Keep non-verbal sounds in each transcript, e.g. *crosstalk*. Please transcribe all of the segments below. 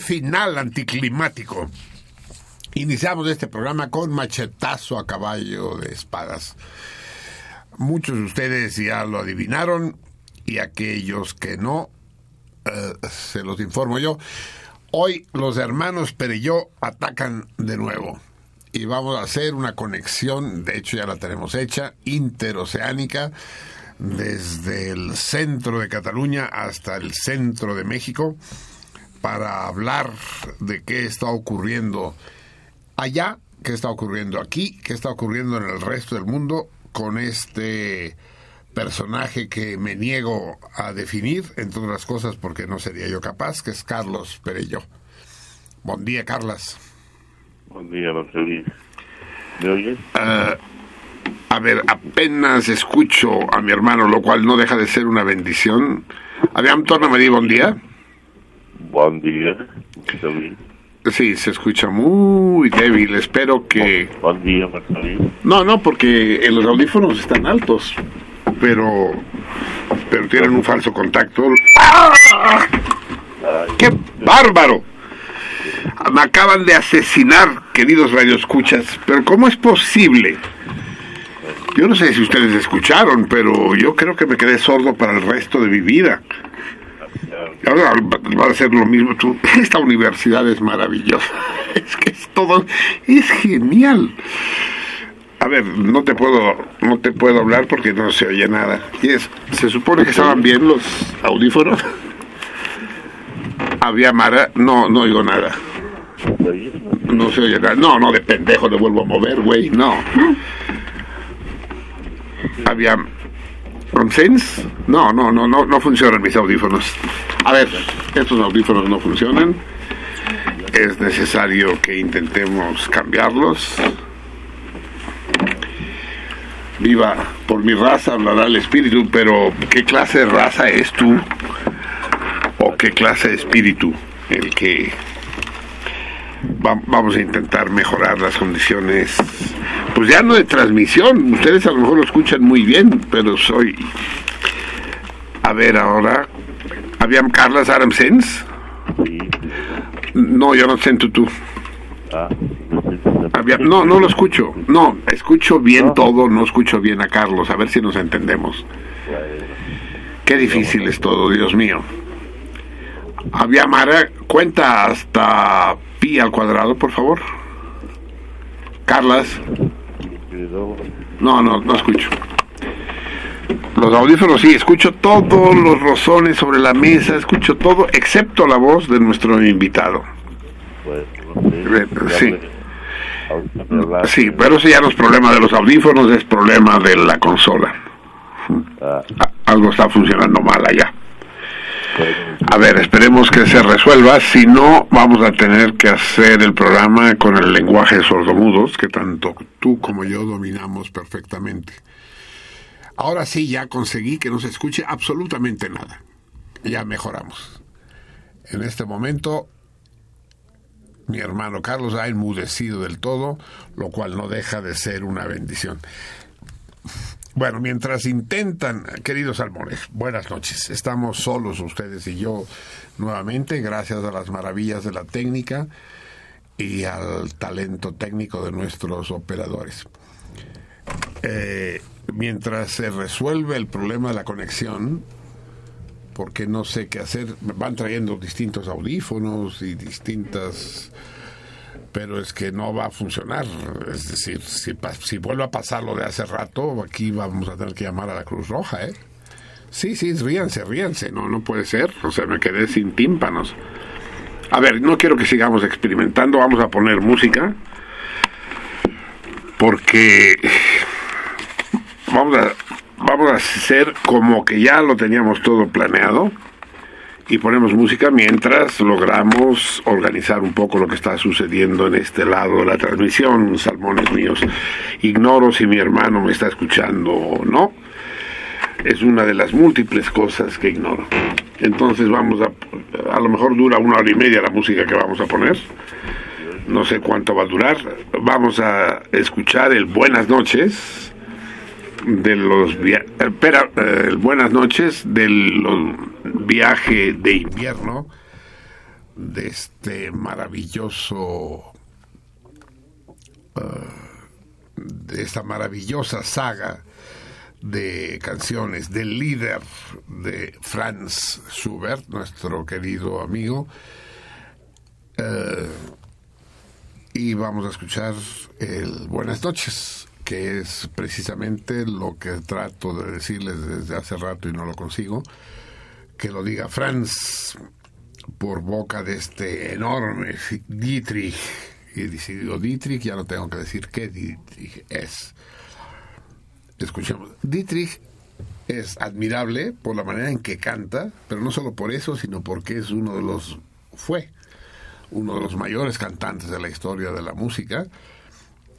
Final anticlimático. Iniciamos este programa con machetazo a caballo de espadas. Muchos de ustedes ya lo adivinaron y aquellos que no, eh, se los informo yo. Hoy los hermanos Pereyó atacan de nuevo y vamos a hacer una conexión, de hecho ya la tenemos hecha, interoceánica, desde el centro de Cataluña hasta el centro de México para hablar de qué está ocurriendo allá, qué está ocurriendo aquí, qué está ocurriendo en el resto del mundo con este personaje que me niego a definir, entre otras cosas porque no sería yo capaz, que es Carlos Perello. Buen día, Carlas. Buen día, Marcelín. ¿Me oyes? Uh, a ver, apenas escucho a mi hermano, lo cual no deja de ser una bendición. Aviam, torna a dir bon dia. Bon día. Sí, se escucha muy débil. Espero que. Buen día, Marcelín. No, no, porque los audífonos están altos, pero pero tienen un falso contacto. ¡Ah! ¡Qué bárbaro! Me acaban de asesinar, queridos radioescuchas. Pero ¿cómo es posible? Yo no sé si ustedes escucharon, pero yo creo que me quedé sordo para el resto de mi vida. *laughs* Ahora va a ser lo mismo tú. *laughs* Esta universidad es maravillosa. *laughs* Es que es todo, es genial. A ver, no te puedo, no te puedo hablar porque no se oye nada. Y es, se supone que estaban bien los audífonos. Había Mara, no, no oigo nada. No se oye nada. No, no, de pendejo le vuelvo a mover, güey, no. Había ¿Consens? No, no, no, no, no funcionan mis audífonos. A ver, estos audífonos no funcionan. Es necesario que intentemos cambiarlos. Viva por mi raza, hablará el espíritu, pero ¿qué clase de raza es tú? ¿O qué clase de espíritu el que va- vamos a intentar mejorar las condiciones? Pues ya no de transmisión, ustedes a lo mejor lo escuchan muy bien, pero soy... A ver ahora, ¿habían Carlas Aramsens? Sí. No, yo no siento tú. Ah, No, no lo escucho. No, escucho bien todo, no escucho bien a Carlos. A ver si nos entendemos. Qué difícil es todo, Dios mío. Había Mara, cuenta hasta pi al cuadrado, por favor. Carlas, no, no, no escucho. Los audífonos sí, escucho todos los rozones sobre la mesa, escucho todo, excepto la voz de nuestro invitado. Pues. Eh, sí. Sí, pero ese ya no es problema de los audífonos, es problema de la consola. Ah, Algo está funcionando mal allá. A ver, esperemos que se resuelva. Si no, vamos a tener que hacer el programa con el lenguaje de sordomudos, que tanto tú como yo dominamos perfectamente. Ahora sí, ya conseguí que no se escuche absolutamente nada. Ya mejoramos. En este momento, mi hermano Carlos ha enmudecido del todo, lo cual no deja de ser una bendición. Bueno, mientras intentan, queridos salmones, buenas noches. Estamos solos ustedes y yo nuevamente, gracias a las maravillas de la técnica y al talento técnico de nuestros operadores. Eh, mientras se resuelve el problema de la conexión, porque no sé qué hacer, van trayendo distintos audífonos y distintas pero es que no va a funcionar. Es decir, si, si vuelve a pasar lo de hace rato, aquí vamos a tener que llamar a la Cruz Roja, ¿eh? Sí, sí, ríanse, ríanse, no, no puede ser. O sea, me quedé sin tímpanos. A ver, no quiero que sigamos experimentando, vamos a poner música, porque vamos a, vamos a hacer como que ya lo teníamos todo planeado y ponemos música mientras logramos organizar un poco lo que está sucediendo en este lado de la transmisión, salmones míos. Ignoro si mi hermano me está escuchando o no. Es una de las múltiples cosas que ignoro. Entonces vamos a... A lo mejor dura una hora y media la música que vamos a poner. No sé cuánto va a durar. Vamos a escuchar el Buenas noches de los espera, eh, buenas noches del viaje de invierno de este maravilloso eh, de esta maravillosa saga de canciones del líder de Franz Schubert, nuestro querido amigo. Eh, y vamos a escuchar el Buenas noches que es precisamente lo que trato de decirles desde hace rato y no lo consigo, que lo diga Franz por boca de este enorme Dietrich. Y si digo Dietrich, ya no tengo que decir qué Dietrich es. Escuchemos. Dietrich es admirable por la manera en que canta, pero no solo por eso, sino porque es uno de los, fue uno de los mayores cantantes de la historia de la música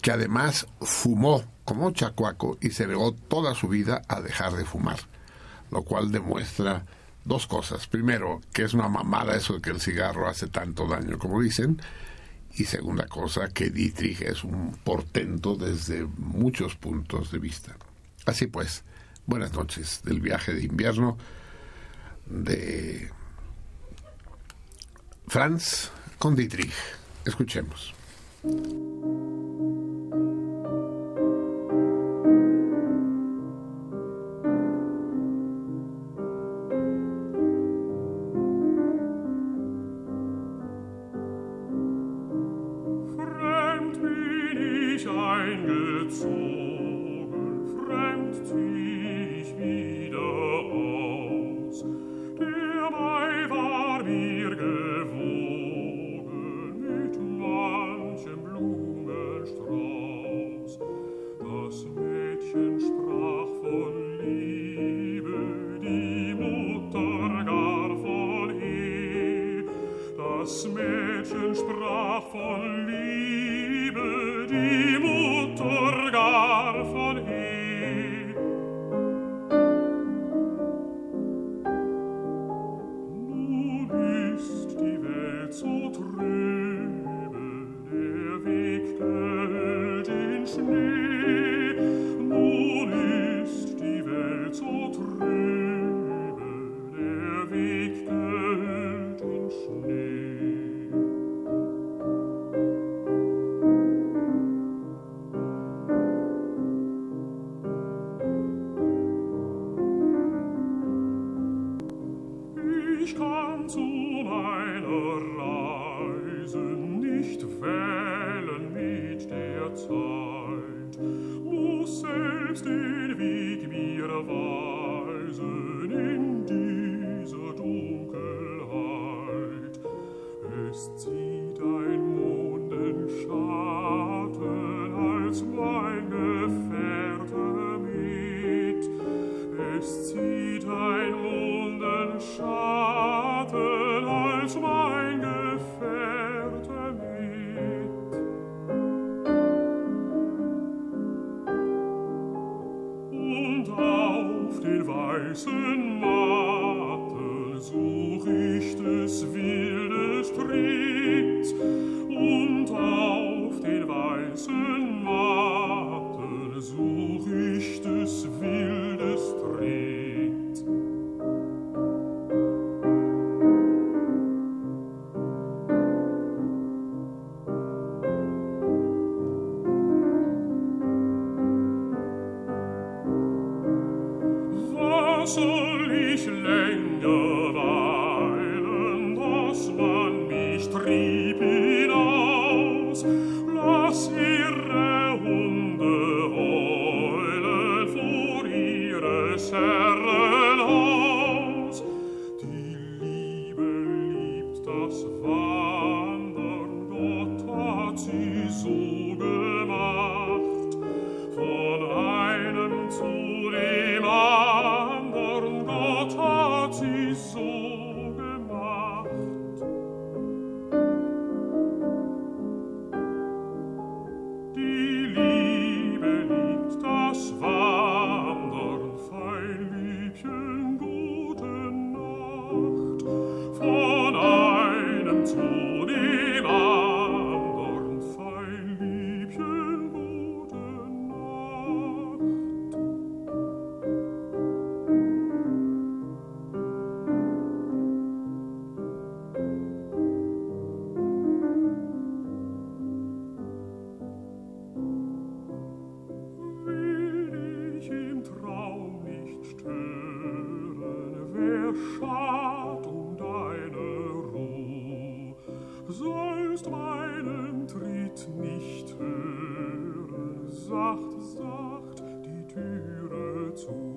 que además fumó como chacuaco y se negó toda su vida a dejar de fumar, lo cual demuestra dos cosas. Primero, que es una mamada eso de que el cigarro hace tanto daño como dicen, y segunda cosa, que Dietrich es un portento desde muchos puntos de vista. Así pues, buenas noches del viaje de invierno de Franz con Dietrich. Escuchemos. Schad um deine Ruh, sollst meinen Tritt nicht hören, sacht, sacht die Türe zu,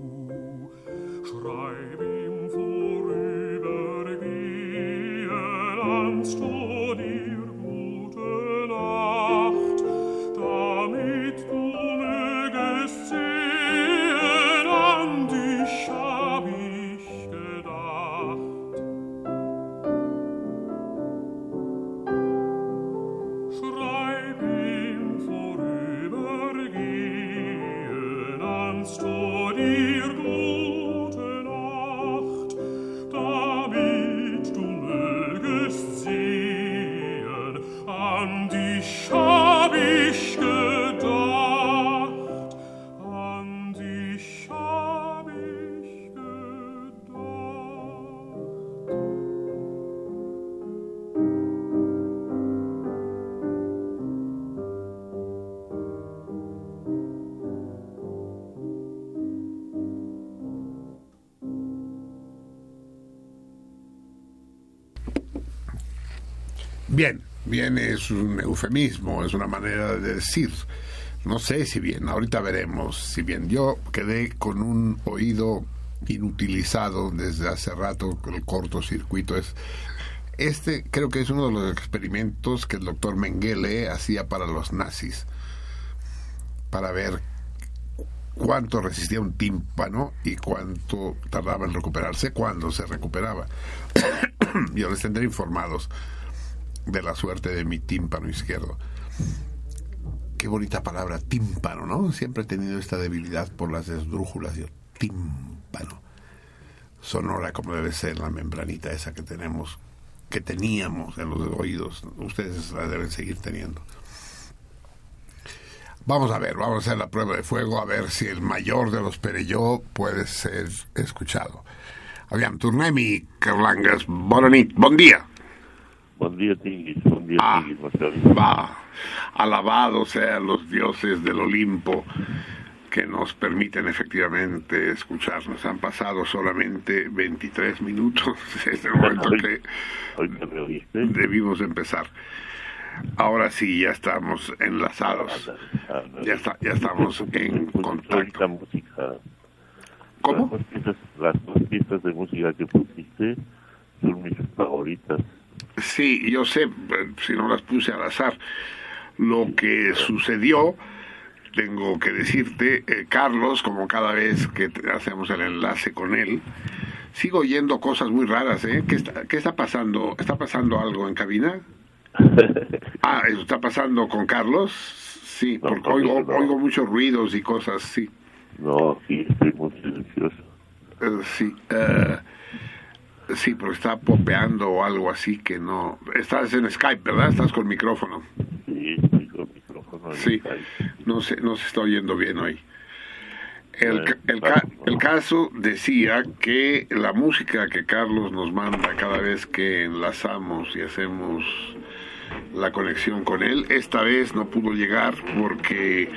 Bien, bien es un eufemismo, es una manera de decir. No sé si bien, ahorita veremos si bien. Yo quedé con un oído inutilizado desde hace rato, el cortocircuito es... Este creo que es uno de los experimentos que el doctor Mengele hacía para los nazis, para ver cuánto resistía un tímpano y cuánto tardaba en recuperarse cuando se recuperaba. *coughs* Yo les tendré informados de la suerte de mi tímpano izquierdo. Qué bonita palabra, tímpano, ¿no? Siempre he tenido esta debilidad por las esdrújulas. Yo, tímpano. Sonora como debe ser la membranita esa que tenemos, que teníamos en los oídos. Ustedes la deben seguir teniendo. Vamos a ver, vamos a hacer la prueba de fuego, a ver si el mayor de los Perelló puede ser escuchado. Aviam. Bona nit, bon. Bon dia tinguis, bon dia Ah. Va, alabados sean los dioses del Olimpo que nos permiten efectivamente escucharnos. Han pasado solamente 23 minutos *laughs* desde el momento que debimos empezar. Ahora sí, ya estamos enlazados. Ándale, ándale. Ya, está, ya estamos en Pues, contacto. ahorita música. ¿Cómo? Las dos, piezas, las dos piezas de música que pusiste son mis favoritas. Sí, yo sé, eh, si no las puse al azar. Lo que sucedió, tengo que decirte, eh, Carlos, como cada vez que hacemos el enlace con él, sigo oyendo cosas muy raras, ¿eh? ¿Qué está, qué está pasando? ¿Está pasando algo en cabina? *laughs* Ah, ¿eso está pasando con Carlos? Sí, No, porque oigo, no. oigo muchos ruidos y cosas, sí. No, aquí estoy muy silencioso. Eh, sí, sí, porque está popeando o algo así que no. Estás en Skype, ¿verdad? Estás con micrófono. Sí, con micrófono. Sí, no se, no se está oyendo bien hoy. El, Eh, el, el caso decía que la música que Carlos nos manda cada vez que enlazamos y hacemos la conexión con él, esta vez no pudo llegar porque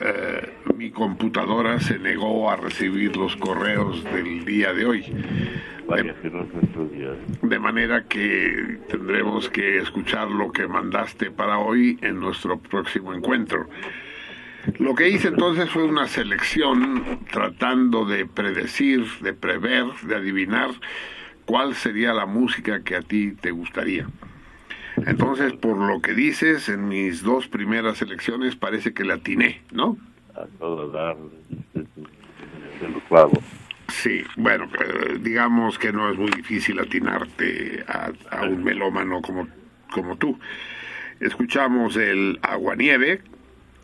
eh, mi computadora se negó a recibir los correos del día de hoy. Día. De manera que tendremos que escuchar lo que mandaste para hoy en nuestro próximo encuentro. Lo que hice entonces fue una selección tratando de predecir, de prever, de adivinar cuál sería la música que a ti te gustaría. Entonces, por lo que dices, en mis dos primeras selecciones parece que la atiné, ¿no? A todo dar, de lo clavo. Sí, bueno, eh, digamos que no es muy difícil atinarte a, a un melómano como, como tú. Escuchamos el Aguanieve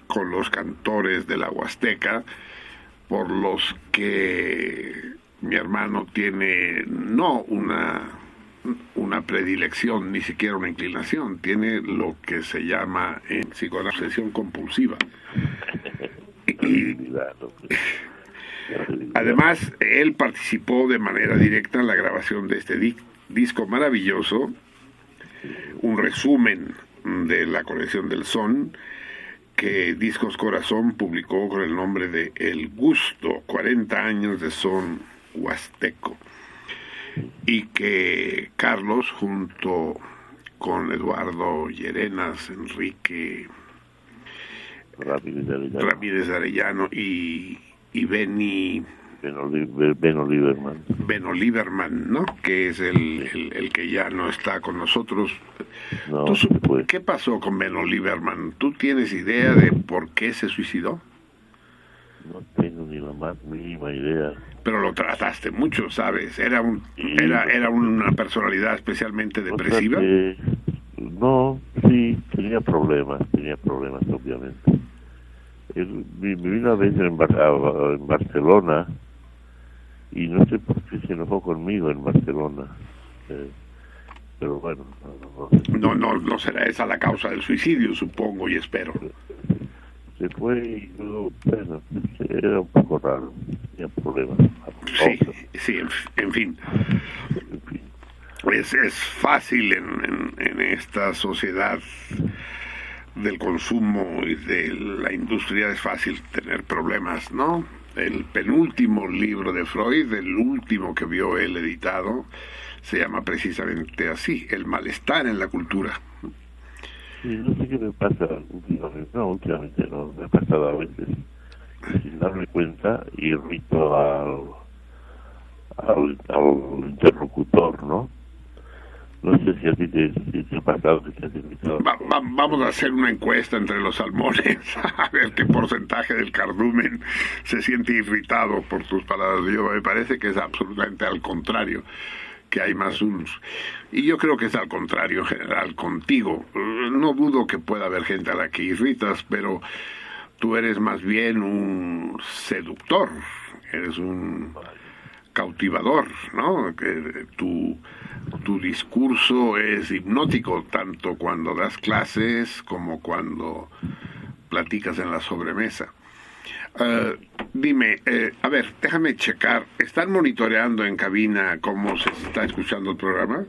con los cantores de la Huasteca, por los que mi hermano tiene no una, una predilección, ni siquiera una inclinación, tiene lo que se llama en psicoanálisis obsesión compulsiva. *laughs* Y, Cuidado. Además, él participó de manera directa en la grabación de este di- disco maravilloso, un resumen de la colección del son, que Discos Corazón publicó con el nombre de El Gusto, 40 años de son huasteco, y que Carlos, junto con Eduardo Llerenas, Enrique Ramírez Arellano. Ramírez Arellano y, y Benny Ben Oliver- Ben Oliverman. Ben Oliverman, ¿no? Que es el, el, el que ya no está con nosotros. No, ¿Tú se sup- fue. ¿Qué pasó con Ben Oliverman? ¿Tú tienes idea de por qué se suicidó? No tengo ni la más mínima idea. Pero lo trataste mucho, ¿sabes? Era un era era una personalidad especialmente O sea depresiva. que- no, sí, tenía problemas, tenía problemas, obviamente. Él vi- viví una vez en, Bar- en Barcelona y no sé por qué se enojó conmigo en Barcelona. Eh, pero bueno, no, no, no. No, no, no será esa la causa del suicidio, supongo y espero. se fue y luego, bueno, era un poco raro, tenía problemas. Sí, sí, en, en fin. Es, es fácil en, en, en esta sociedad del consumo y de la industria, es fácil tener problemas, ¿no? El penúltimo libro de Freud, el último que vio él editado, se llama precisamente así, El malestar en la cultura. Sí, no sé qué me pasa últimamente, no, últimamente no, me ha pasado a veces, sin darme cuenta, irrito al, al, al interlocutor, ¿no? No sé si a ti te, si te ha pasado que te has irritado. Va- va- vamos a hacer una encuesta entre los salmones, *laughs* a ver qué porcentaje del cardumen se siente irritado por tus palabras. Yo me parece que es absolutamente al contrario, que hay más unos. Y yo creo que es al contrario en general contigo. No dudo que pueda haber gente a la que irritas, pero tú eres más bien un seductor, eres un cautivador, ¿no? Que tu, tu discurso es hipnótico tanto cuando das clases como cuando platicas en la sobremesa. Eh, dime, eh, a ver, déjame checar. ¿Están monitoreando en cabina cómo se está escuchando el programa?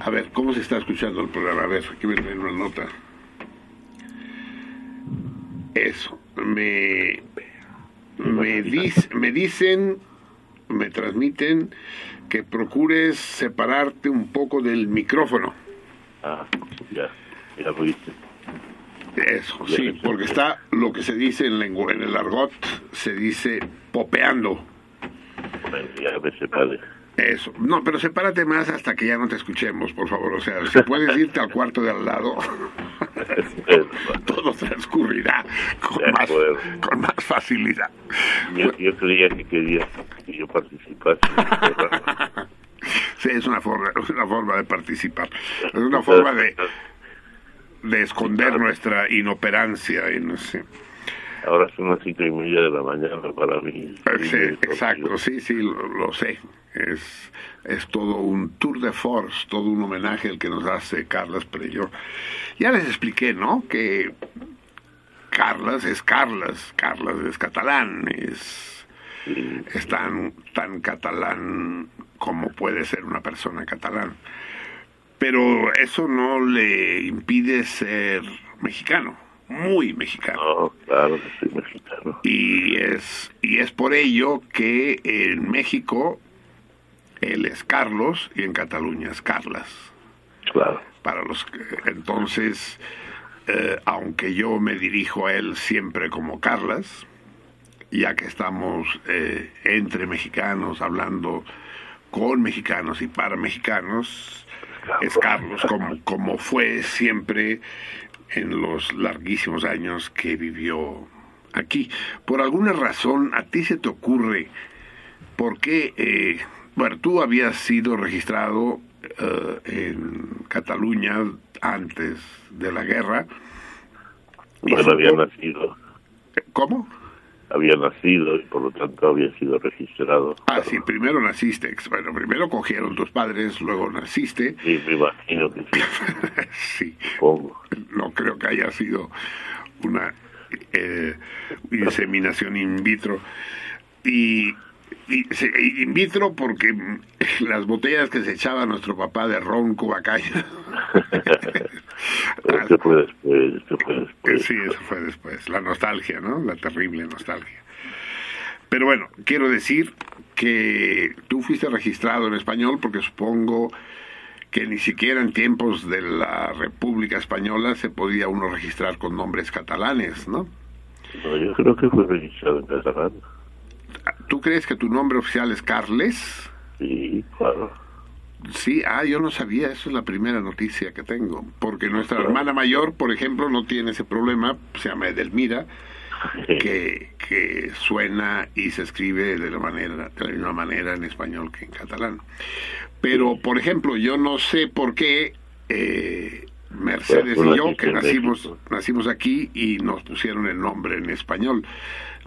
A ver, ¿cómo se está escuchando el programa? A ver, aquí me traen una nota. Eso, me, me, dis- me dicen, me transmiten que procures separarte un poco del micrófono. Ah, ya, ya hice. Eso, sí, porque está lo que se dice en, lengu- en el argot, se dice popeando. Bueno, ya me separé. Eso. No, pero sepárate más hasta que ya no te escuchemos, por favor. O sea, si puedes irte al cuarto de al lado, *laughs* *laughs* todo transcurrirá con más, con más facilidad. yo, yo creía que quería que yo participase en programa. *laughs* Sí, es una forma, es una forma de participar. Es una *laughs* forma de, de esconder nuestra inoperancia. Y no sé. Ahora son las cinco y media de la mañana para mí. Eh, Sí, exacto, sí, sí, lo, lo sé. Es, es todo un tour de force, todo un homenaje el que nos hace Carlas Perelló. Ya les expliqué, ¿no? Que Carlas es Carlas, Carlas es catalán, es, es tan, tan catalán como puede ser una persona catalán. Pero eso no le impide ser mexicano, muy mexicano. No, claro que soy mexicano. Y es, y es por ello que en México él es Carlos y en Cataluña es Carlas. Claro. Para los que- entonces, eh, aunque yo me dirijo a él siempre como Carlas, ya que estamos eh, entre mexicanos hablando con mexicanos y para mexicanos, es Carlos como, como fue siempre en los larguísimos años que vivió aquí. Por alguna razón, a ti se te ocurre, ¿por qué? eh, bueno, tú habías sido registrado eh, en Cataluña antes de la guerra. Y Bueno, había nacido, ¿Cómo? Había nacido y por lo tanto había sido registrado. Ah, sí, primero naciste. Bueno, primero cogieron tus padres, luego naciste. Sí, me imagino que sí, *laughs* sí, supongo. no creo que haya sido una eh, inseminación in vitro. Y, in vitro porque las botellas que se echaba nuestro papá de ron cubacaña. *laughs* Esto fue después, esto fue después. Sí, eso fue después. La nostalgia, ¿no? La terrible nostalgia. Pero bueno, quiero decir que tú fuiste registrado en español porque supongo que ni siquiera en tiempos de la República Española se podía uno registrar con nombres catalanes, ¿no? No, yo creo que fue registrado en catalán. ¿Tú crees que tu nombre oficial es Carles? Sí, claro. Sí, ah, yo no sabía, eso es la primera noticia que tengo, porque nuestra hermana mayor, por ejemplo, no tiene ese problema, se llama Edelmira, que, que suena y se escribe de la manera de la misma manera en español que en catalán. Pero, por ejemplo, yo no sé por qué eh, Mercedes y yo, que nacimos aquí y nos pusieron el nombre en español.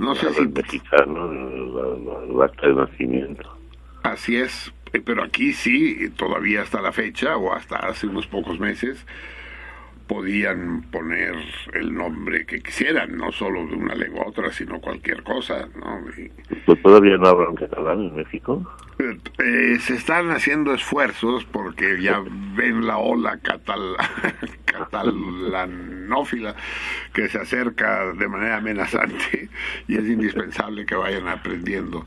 No sé si mexicano, el acta de nacimiento. Así es, eh, pero aquí sí, todavía hasta la fecha o hasta hace unos pocos meses, podían poner el nombre que quisieran, no solo de una lengua a otra, sino cualquier cosa, ¿no? Y, ¿Pues todavía no hablan catalán en México? Eh, se están haciendo esfuerzos porque ya ven la ola catal *laughs* catalanófila que se acerca de manera amenazante *laughs* y es indispensable que vayan aprendiendo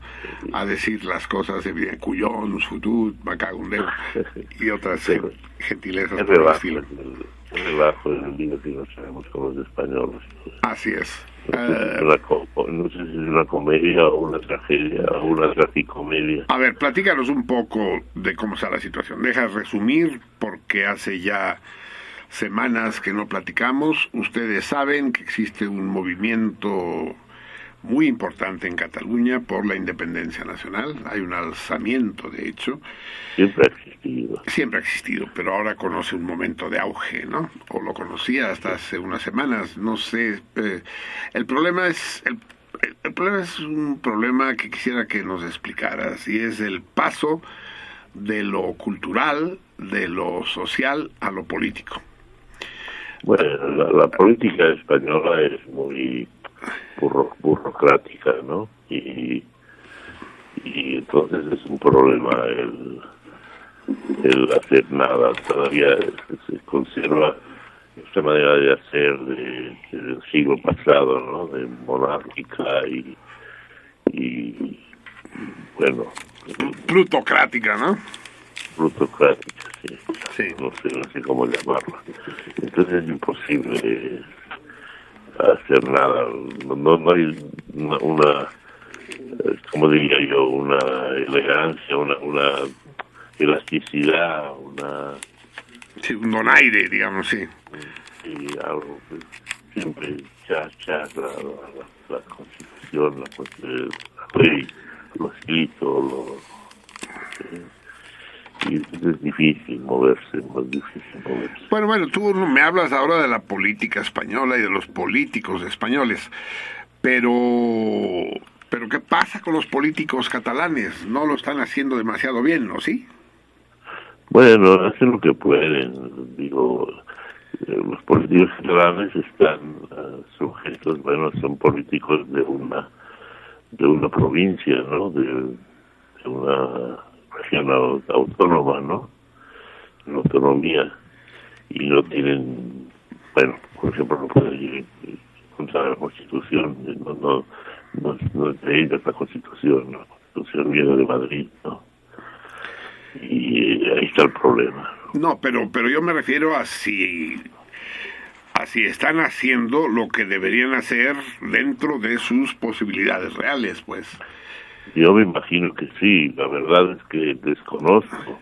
a decir las cosas en cuyón, futut, macagundeo y otras Pero- gentilezas por el relajo, estilo. es relajo el día que no sabemos como los españoles. Así es. No sé si Eh, es una no sé si es una comedia o una tragedia o una tragicomedia. A ver, platícanos un poco de cómo está la situación. Deja resumir porque hace ya semanas que no platicamos. Ustedes saben que existe un movimiento muy importante en Cataluña por la independencia nacional. Hay un alzamiento, de hecho. Siempre ha existido. Siempre ha existido, pero ahora conoce un momento de auge, ¿no? O lo conocía hasta hace unas semanas, no sé. eh, el problema es el, problema es un problema que quisiera que nos explicaras y es el paso de lo cultural, de lo social a lo político. Bueno, la, la política española es muy burro- burocrática, ¿no? Y, y entonces es un problema el, el hacer nada. Todavía se, se conserva esta manera de hacer de- del siglo pasado, ¿no? De monárquica y, y bueno, Plutocrática, ¿no? plutocrática, sí. Sí. No sé, no sé cómo llamarla. Entonces es imposible hacer nada. No, no, hay una, una ¿cómo diría yo? Una elegancia, una, una elasticidad, una Sí, un donaire, digamos, sí. y algo que siempre ya la, la, la constitución, la, la ley, lo escrito, lo, eh, y es difícil moverse, más difícil moverse. Bueno, bueno, tú me hablas ahora de la política española y de los políticos españoles, Pero, pero ¿qué pasa con los políticos catalanes? No lo están haciendo demasiado bien, ¿no? ¿Sí? Bueno, hacen lo que pueden. Digo, eh, los políticos catalanes están eh, sujetos, bueno, son políticos de una de una provincia, ¿no? De, de una región au- autónoma, ¿no? Una autonomía y no tienen, bueno, por ejemplo, no pueden ir contra la Constitución, no, no, no, no es de ellos la Constitución, la Constitución viene de Madrid, ¿no? Y ahí está el problema. No, pero, pero yo me refiero a si, a si están haciendo lo que deberían hacer dentro de sus posibilidades reales, pues. Yo me imagino que sí, la verdad es que desconozco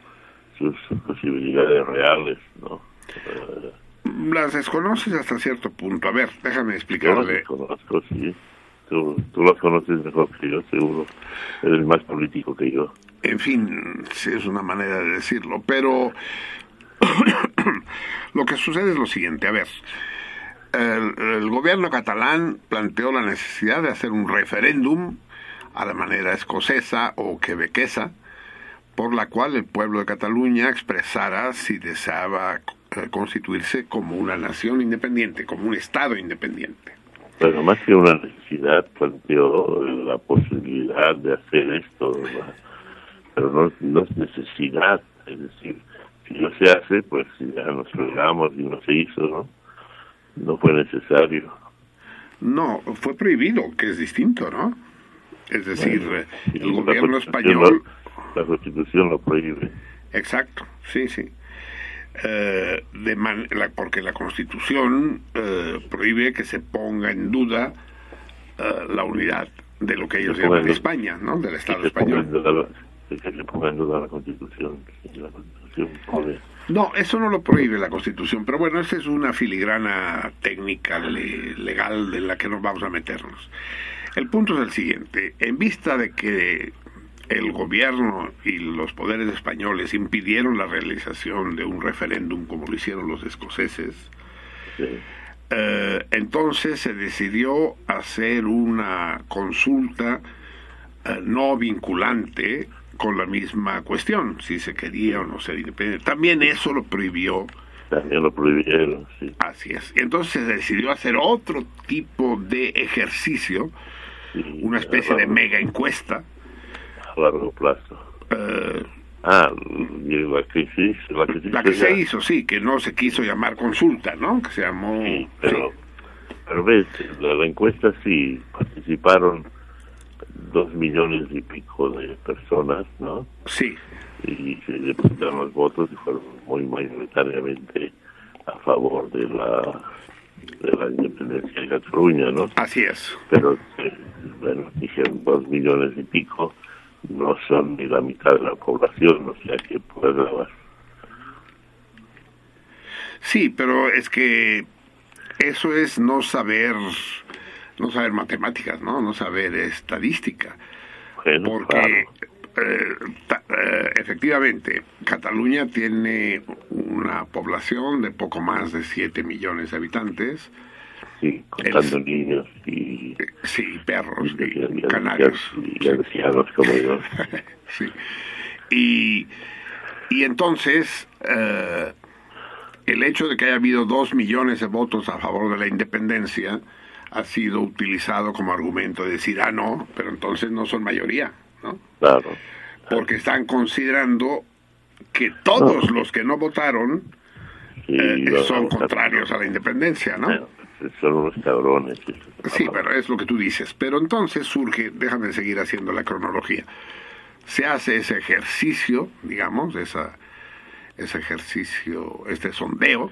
sus posibilidades reales, ¿no? Eh, Las desconoces hasta cierto punto. A ver, déjame yo las explicarle. desconozco, sí. Tú, tú las conoces mejor que yo, seguro. Eres más político que yo. En fin, sí es una manera de decirlo, pero *coughs* lo que sucede es lo siguiente. A ver, el, el gobierno catalán planteó la necesidad de hacer un referéndum a la manera escocesa o quebequesa, por la cual el pueblo de Cataluña expresara si deseaba eh, constituirse como una nación independiente, como un Estado independiente. Bueno, más que una necesidad, planteó la posibilidad de hacer esto, ¿verdad? pero no, no es necesidad, es decir, si no se hace, pues ya nos fregamos y no se hizo, ¿no? No fue necesario. No, fue prohibido, que es distinto, ¿no? Es decir, Bueno, eh, el gobierno español... la Constitución lo prohíbe. Exacto, sí, sí. Eh, de man- la- porque la Constitución eh, prohíbe que se ponga en duda eh, la unidad de lo que ellos Se llaman España, ¿no? Del Estado español. la- que se ponga en duda la Constitución. La No, eso no lo prohíbe la Constitución, pero bueno, esa es una filigrana técnica le- legal de la que nos vamos a meternos. El punto es el siguiente, en vista de que el gobierno y los poderes españoles impidieron la realización de un referéndum como lo hicieron los escoceses, sí. eh, entonces se decidió hacer una consulta eh, no vinculante con la misma cuestión, si se quería o no ser independiente. También eso lo prohibió, También lo prohibieron, sí. así es. Entonces se decidió hacer otro tipo de ejercicio, sí, una especie de mega encuesta, A largo plazo. eh, Ah, y la crisis, la crisis la que ya- se hizo, sí, que no se quiso llamar consulta, ¿no? Que se llamó... Sí, pero, pero ves, la, la encuesta sí participaron dos millones y pico de personas, ¿no? sí, Y se depositaron los votos y fueron muy mayoritariamente a favor de la de la independencia de Cataluña, ¿no? así es. Pero, eh, bueno, dijeron dos millones y pico, no son ni la mitad de la población, o sea que pues nada Sí, pero es que eso es no saber, no saber matemáticas, ¿no? No saber estadística. Bueno, Porque claro. Eh, eh, efectivamente Cataluña tiene una población de poco más de 7 millones de habitantes, Sí, contando el- niños y, eh, sí, perros y, y, y canarios. y ancianos como yo. *laughs* Sí. Y, y entonces, eh, el hecho de que haya habido dos millones de votos a favor de la independencia ha sido utilizado como argumento de decir, ah, no, pero entonces no son mayoría, ¿no? Claro. Porque están considerando que todos los que no votaron Sí, eh, son contrarios a la independencia, ¿no? Bueno, son unos cabrones. Sí, pero es lo que tú dices. Pero entonces surge, déjame seguir haciendo la cronología. Se hace ese ejercicio, digamos, esa, ese ejercicio, este sondeo,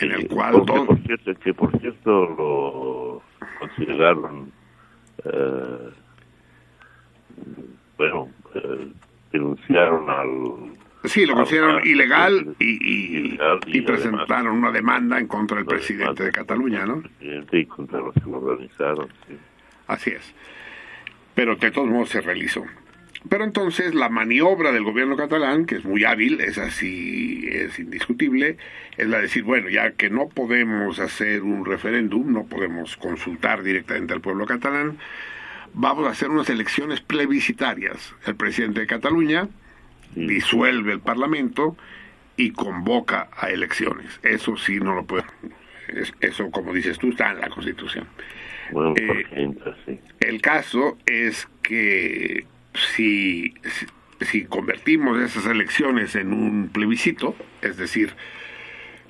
en el cual Porque, dos- por cierto, que por cierto lo consideraron, eh, bueno, eh, denunciaron al... sí, lo consideraron al- ilegal y, y, Ilegal y y presentaron una demanda en contra del presidente de Cataluña, ¿no? y contra los que lo organizaron. sí. Así es. Pero de todos modos se realizó. Pero entonces la maniobra del gobierno catalán, que es muy hábil, es así, es indiscutible, es la de decir, bueno, ya que no podemos hacer un referéndum, no podemos consultar directamente al pueblo catalán, vamos a hacer unas elecciones plebiscitarias. El presidente de Cataluña disuelve el Parlamento y convoca a elecciones. Eso sí no lo puede. Eso, como dices tú, está en la Constitución. Bueno, Eh, sí. El caso es que si, si convertimos esas elecciones en un plebiscito, es decir,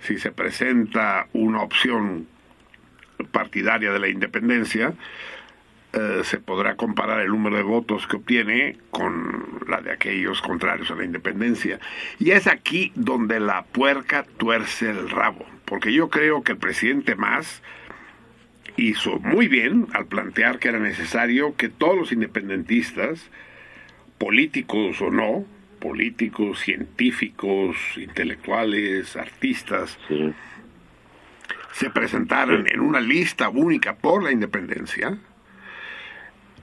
si se presenta una opción partidaria de la independencia, eh, se podrá comparar el número de votos que obtiene con la de aquellos contrarios a la independencia. Y es aquí donde la puerca tuerce el rabo, porque yo creo que el presidente más hizo muy bien al plantear que era necesario que todos los independentistas, políticos o no, políticos, científicos, intelectuales, artistas, sí. se presentaran en una lista única por la independencia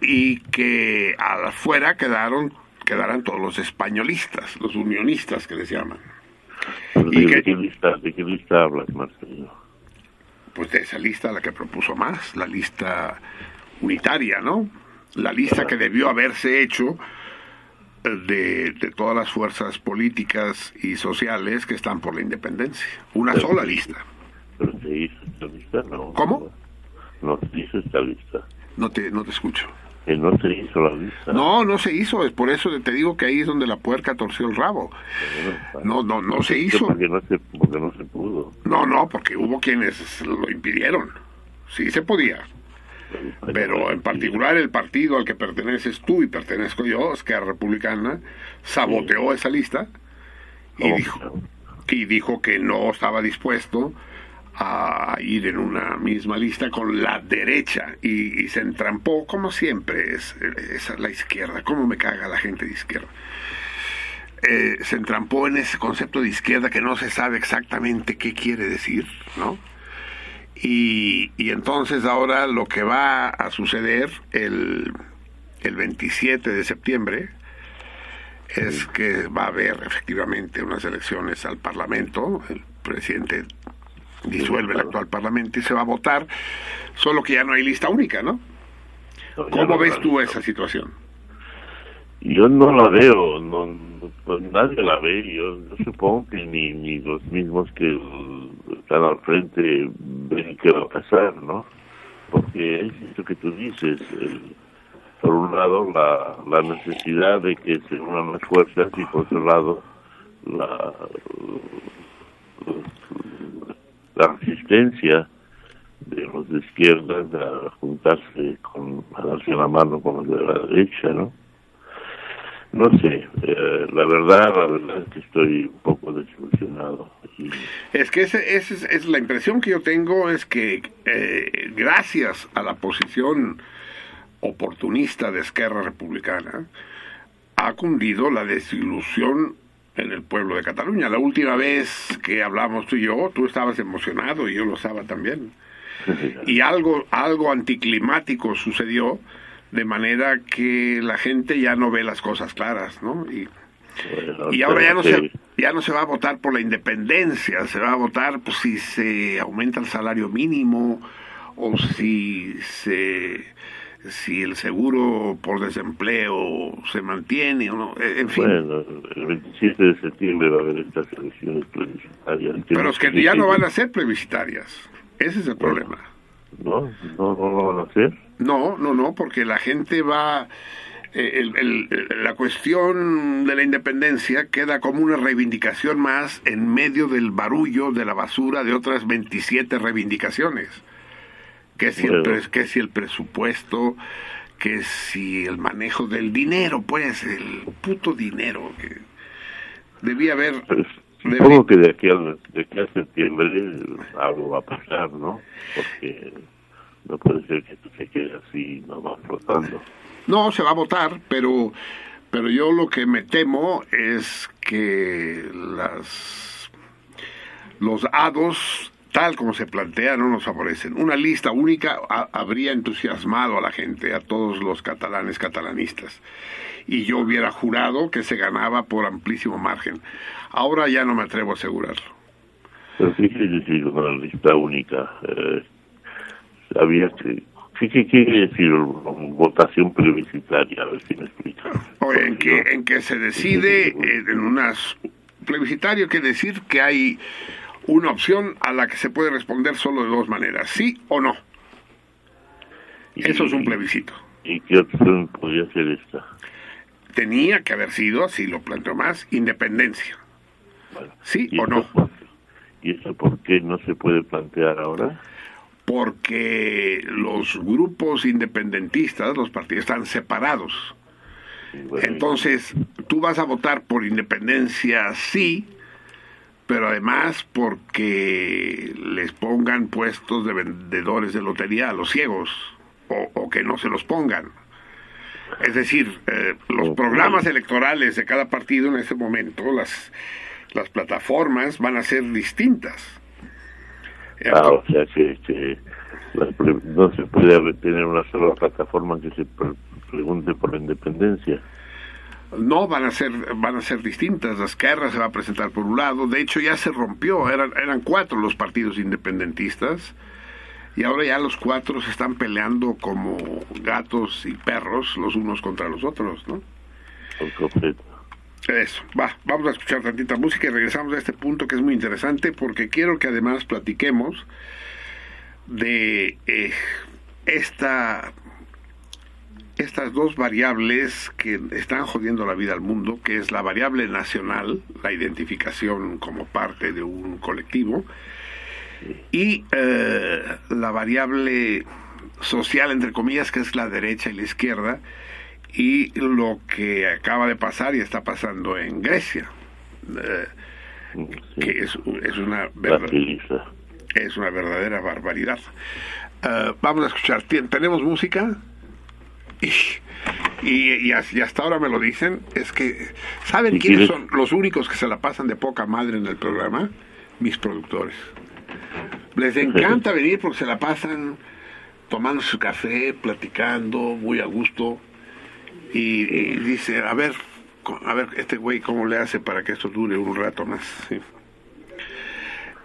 y que afuera quedaron quedaran todos los españolistas, los unionistas que les llaman. ¿Y ¿De, qué- qué lista, ¿De qué lista hablas, Marcelo? Pues de esa lista la que propuso más, la lista unitaria, ¿no? La lista que debió haberse hecho eh, de, de todas las fuerzas políticas y sociales que están por la independencia. Una sola lista. Pero se hizo esta lista, ¿no? ¿Cómo? No se hizo esta lista. No te, no te escucho. Que no se hizo la lista. No, no se hizo, es por eso te digo que ahí es donde la puerca torció el rabo. No, no, no se hizo. Porque no se, porque no se pudo. No, no, porque hubo quienes lo impidieron. Sí se podía. Pero en particular el partido al que perteneces tú y pertenezco yo, Esquerra Republicana, saboteó esa lista y dijo, y dijo que no estaba dispuesto a ir en una misma lista con la derecha y, y se entrampó como siempre es, es la izquierda, cómo me caga la gente de izquierda. Eh, se entrampó en ese concepto de izquierda que no se sabe exactamente qué quiere decir, ¿no? Y, y entonces ahora lo que va a suceder el, el 27 de septiembre es que va a haber efectivamente unas elecciones al Parlamento, el presidente disuelve el actual Parlamento y se va a votar, solo que ya no hay lista única, ¿no? ¿Cómo no ves tú esa situación? Yo no la veo, no, no- pues nadie la ve. Yo, yo supongo que ni, ni los mismos que están al frente ven qué va a pasar, ¿no? Porque es esto que tú dices. el- por un lado, la, la necesidad de que se unan las fuerzas y por otro lado, la, la resistencia de los de izquierda a juntarse con, a darse la mano con los de la derecha, ¿no? No sé, eh, la verdad, la verdad es que estoy un poco desilusionado. Y, Es que ese es, es la impresión que yo tengo es que eh, gracias a la posición oportunista de Esquerra Republicana ha cundido la desilusión en el pueblo de Cataluña. La última vez que hablamos tú y yo, tú estabas emocionado y yo lo estaba también. *laughs* Y algo, algo anticlimático sucedió de manera que la gente ya no ve las cosas claras, ¿no? Y, bueno, y ahora ya no, se, ya no se va a votar por la independencia, se va a votar pues, si se aumenta el salario mínimo o si se si el seguro por desempleo se mantiene o no, eh, en fin. Bueno, el 27 de septiembre va a haber estas elecciones plebiscitarias. Pero es que ya no van a ser plebiscitarias. Ese es el problema. ¿No? ¿No, no lo van a hacer? No, no, no, porque la gente va... eh, el- la cuestión de la independencia queda como una reivindicación más en medio del barullo, de la basura de otras 27 reivindicaciones. Que si, el, que si el presupuesto, que si el manejo del dinero, pues, el puto dinero. que Debía haber... Pues, debí- supongo que de aquí, al, de aquí a septiembre algo va a pasar, ¿no? Porque no puede ser que se quede así, nomás flotando. No, se va a votar, pero, pero yo lo que me temo es que las, los hados tal como se plantea, no nos favorecen. Una lista única ha- habría entusiasmado a la gente, a todos los catalanes catalanistas. Y yo hubiera jurado que se ganaba por amplísimo margen. Ahora ya no me atrevo a asegurarlo. Pero ¿qué quiere decir una lista única? Eh, había que... ¿Qué, qué quiere decir votación plebiscitaria? A ver si me explica. O en que, en que se decide eh, en unas plebiscitario quiere decir que hay una opción a la que se puede responder solo de dos maneras, sí o no. Eso es un plebiscito. ¿Y qué opción podría ser esta? Tenía que haber sido, así lo planteo más, independencia. Bueno, ¿Sí ¿y o no? por? ¿Y eso por qué no se puede plantear ahora? Porque los grupos independentistas, los partidos, están separados. Bueno, Entonces, tú vas a votar por independencia, sí, pero además porque les pongan puestos de vendedores de lotería a los ciegos, o, o que no se los pongan. Es decir, eh, los programas electorales de cada partido en ese momento, las, las plataformas van a ser distintas. Ah, o sea que, que la pre- no se puede tener una sola plataforma que se pre- pregunte por la independencia. No, van a ser van a ser distintas. La Esquerra se va a presentar por un lado. De hecho, ya se rompió. Eran, eran cuatro los partidos independentistas. Y ahora ya los cuatro se están peleando como gatos y perros los unos contra los otros, ¿no? Eso, va, vamos a escuchar tantita música y regresamos a este punto que es muy interesante porque quiero que además platiquemos de eh, esta estas dos variables que están jodiendo la vida al mundo, que es la variable nacional, la identificación como parte de un colectivo, y eh, la variable social, entre comillas, que es la derecha y la izquierda, y lo que acaba de pasar y está pasando en Grecia, eh, Sí. que es, es una verdad es una verdadera barbaridad. Eh, vamos a escuchar. ¿Tien- ¿Tenemos música? Y, *laughs* y, y as- y hasta ahora me lo dicen. Es que, ¿saben quiénes son los únicos que se la pasan de poca madre en el programa? Mis productores. Les *laughs* encanta venir porque se la pasan tomando su café, platicando, muy a gusto. Y, y dice, a ver, a ver, este güey, ¿cómo le hace para que esto dure un rato más? Sí.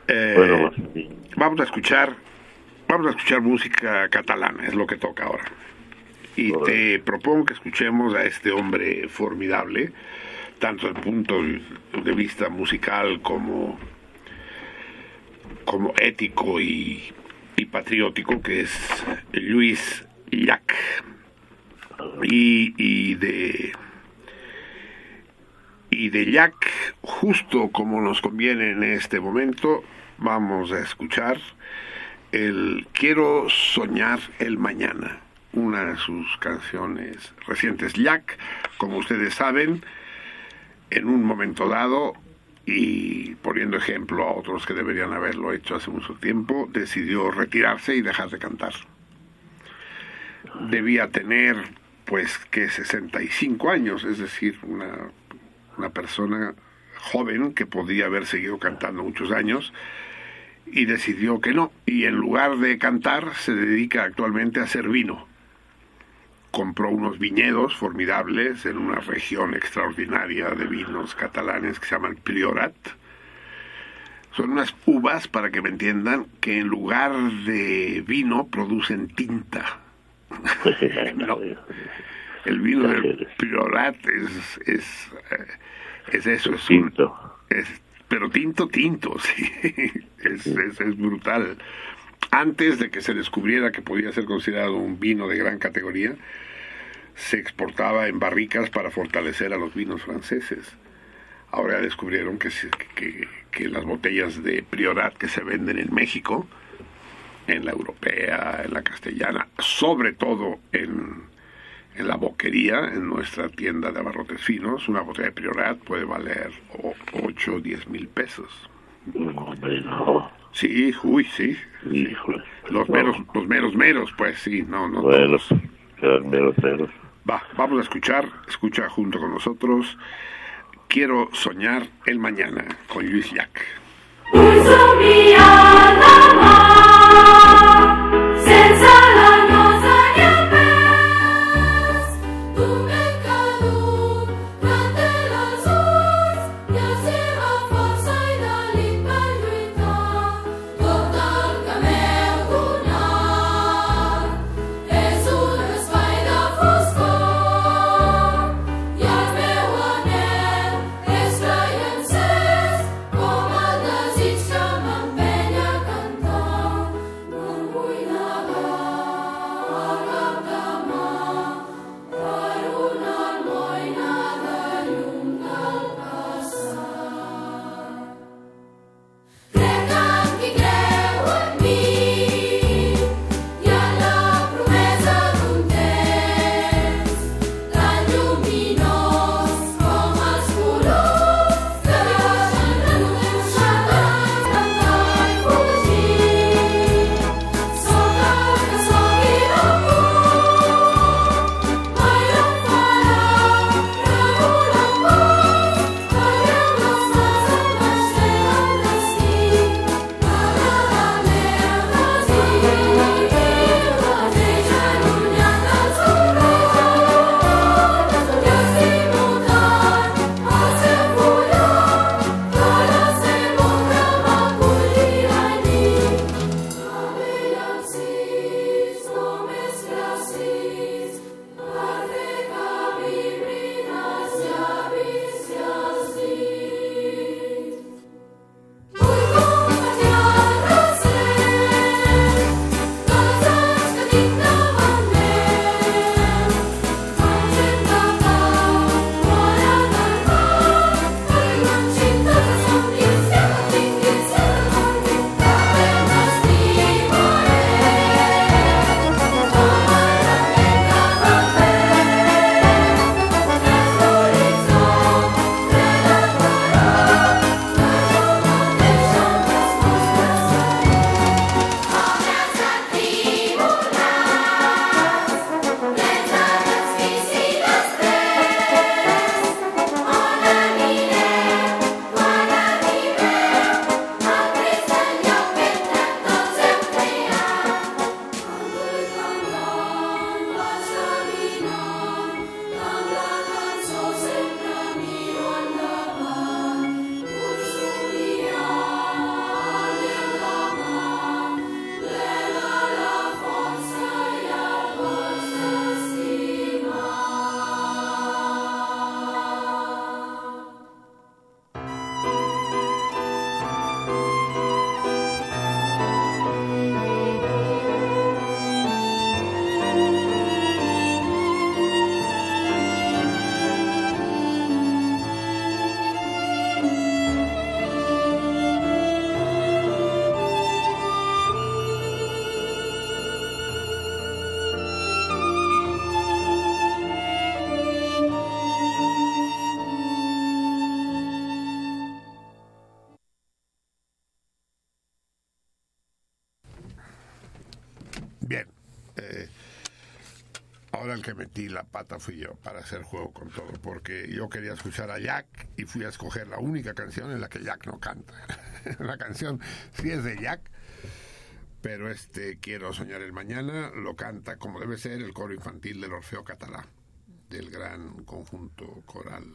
Eh, Bueno, sí. vamos a escuchar vamos a escuchar música catalana es lo que toca ahora y te propongo que escuchemos a este hombre formidable tanto desde el punto de vista musical como como ético y, y patriótico que es Luis Llach y, y de y de Jack, justo como nos conviene en este momento, vamos a escuchar el Quiero soñar el mañana, una de sus canciones recientes. Jack, como ustedes saben, en un momento dado, y poniendo ejemplo a otros que deberían haberlo hecho hace mucho tiempo, decidió retirarse y dejar de cantar. Debía tener, pues, que 65 años, es decir, una una persona joven que podía haber seguido cantando muchos años y decidió que no. Y en lugar de cantar se dedica actualmente a hacer vino. Compró unos viñedos formidables en una región extraordinaria de vinos catalanes que se llaman Priorat. Son unas uvas, para que me entiendan, que en lugar de vino producen tinta. *laughs* No. El vino del Priorat es, es, eh, es eso, es un, Tinto. es- pero tinto, tinto, *laughs* sí. Es, es, es brutal. Antes de que se descubriera que podía ser considerado un vino de gran categoría, se exportaba en barricas para fortalecer a los vinos franceses. Ahora descubrieron que, que, que las botellas de Priorat que se venden en México, en la europea, en la castellana, sobre todo en, en la boquería, en nuestra tienda de abarrotes finos, una botella de Priorat puede valer 8 o 10 mil pesos. Hombre, no. Sí, uy, sí. Los No. meros, los meros meros, pues sí, no, no. Bueno, menos ceros. Va, vamos a escuchar, escucha junto con nosotros. Quiero soñar el mañana con Luis Jack. Ahora el que metí la pata fui yo para hacer juego con todo, porque yo quería escuchar a Jack y fui a escoger la única canción en la que Jack no canta. *laughs* la canción sí es de Jack, pero este Quiero soñar el mañana lo canta como debe ser el coro infantil del Orfeo Catalá, del gran conjunto coral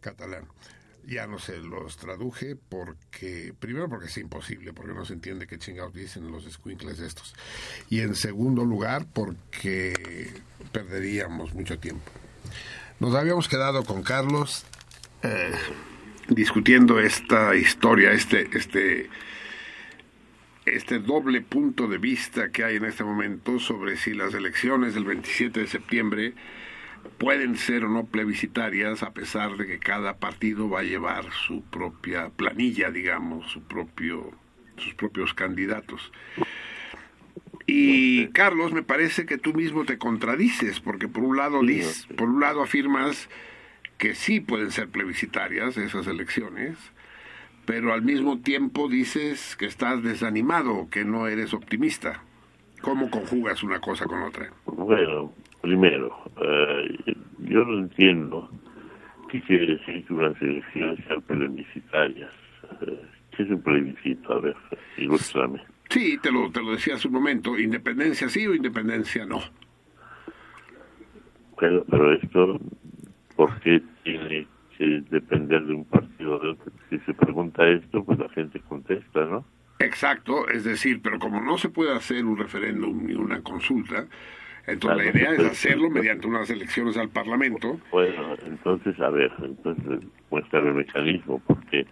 catalán. Ya no se los traduje porque, primero porque es imposible, porque no se entiende qué chingados dicen los squinkles estos. Y en segundo lugar porque perderíamos mucho tiempo. Nos habíamos quedado con Carlos eh, discutiendo esta historia, este, este, este doble punto de vista que hay en este momento sobre si las elecciones del 27 de septiembre pueden ser o no plebiscitarias a pesar de que cada partido va a llevar su propia planilla, digamos, su propio, sus propios candidatos. Y Carlos, me parece que tú mismo te contradices, porque por un lado, dis- por un lado afirmas que sí pueden ser plebiscitarias esas elecciones, pero al mismo tiempo dices que estás desanimado, que no eres optimista. ¿Cómo conjugas una cosa con otra? Bueno, primero, eh, yo no entiendo qué quiere decir que unas elecciones sean plebiscitarias. Eh, ¿Qué es un plebiscito? A ver, ilústrame. Sí, te lo, te lo decía hace un momento, independencia sí o independencia no. Pero, pero esto, ¿por qué tiene que depender de un partido o de otro? Si se pregunta esto, pues la gente contesta, ¿no? Exacto, es decir, pero como no se puede hacer un referéndum ni una consulta, entonces la idea es hacerlo mediante unas elecciones al Parlamento. Bueno, entonces, a ver, entonces muestra el mecanismo, porque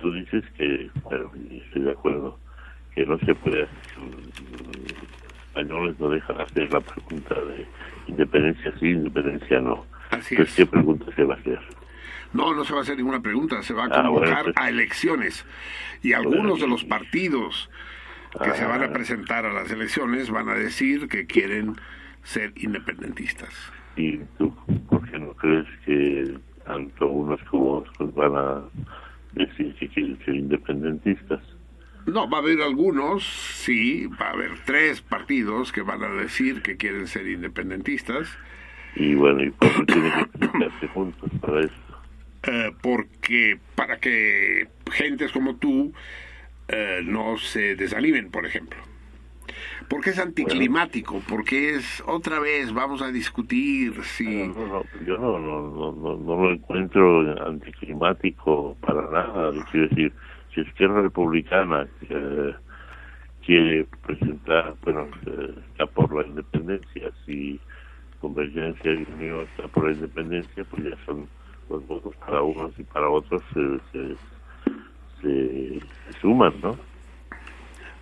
tú dices que, bueno, estoy de acuerdo, que no se puede, los españoles no dejan hacer la pregunta de independencia sí, independencia no. Así Entonces, es. ¿qué pregunta se va a hacer? No, no se va a hacer ninguna pregunta, se va a Ah, bueno, convocar a elecciones. Y algunos de los partidos que se van a Ah. presentar a las elecciones van a decir que quieren ser independentistas. ¿Y tú por qué no crees que tanto unos como otros van a decir que quieren ser independentistas? No, va a haber algunos, sí, va a haber tres partidos que van a decir que quieren ser independentistas, Y bueno, ¿y por qué tienen que presentarse juntos para esto? eh, porque para que gentes como tú eh, no se desanimen, por ejemplo. Porque es anticlimático, porque es otra vez, vamos a discutir si... No, no, yo no, no, no, no, no lo encuentro anticlimático para nada. Quiero decir, si Izquierda Republicana eh, quiere presentar, bueno, eh, está por la independencia, si Convergencia y Unión está por la independencia, pues ya son los votos para unos y para otros se, se, se- se suman, ¿no?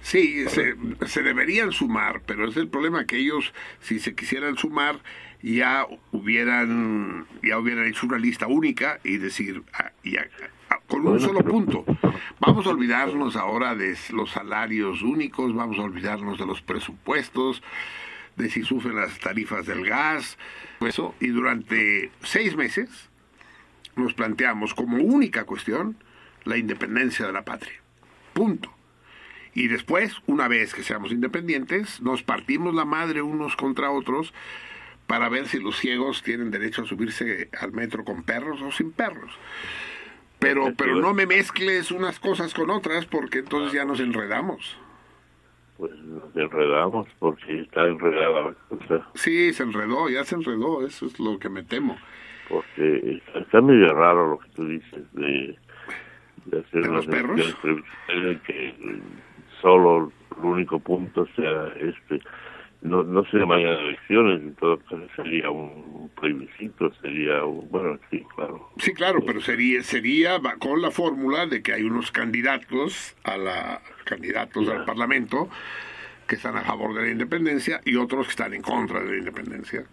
Sí, se, se deberían sumar, pero es el problema que ellos, si se quisieran sumar, ya hubieran, ya hubieran hecho una lista única y decir, ah, ya, con un solo punto. Vamos a olvidarnos ahora de los salarios únicos, vamos a olvidarnos de los presupuestos, de si sufren las tarifas del gas, pues eso, y durante seis meses nos planteamos como única cuestión la independencia de la patria. Punto. Y después, una vez que seamos independientes, nos partimos la madre unos contra otros para ver si los ciegos tienen derecho a subirse al metro con perros o sin perros. Pero, pero no me mezcles unas cosas con otras porque entonces ya nos enredamos. Pues nos enredamos porque está enredada la cosa. Sí, se enredó, ya se enredó, eso es lo que me temo. porque está, medio raro lo que tú dices de, de hacer ¿De los perros? que solo el único punto sea este no no se llamarían elecciones en todo caso sería un plebiscito sería un, bueno sí claro Sí, claro, pero sería sería va- con la fórmula de que hay unos candidatos a la candidatos al Parlamento que están a favor de la independencia y otros que están en contra de la independencia.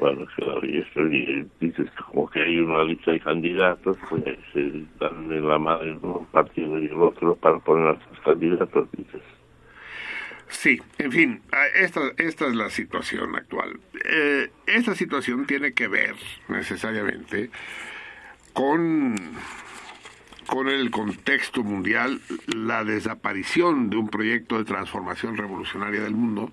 Bueno y esto y dices que como que hay una lista de candidatos pues se dan en la madre un partido y el otro para poner a sus candidatos dices Sí, en fin, esta, esta es la situación actual. Eh, esta situación tiene que ver necesariamente con, con el contexto mundial, la desaparición de un proyecto de transformación revolucionaria del mundo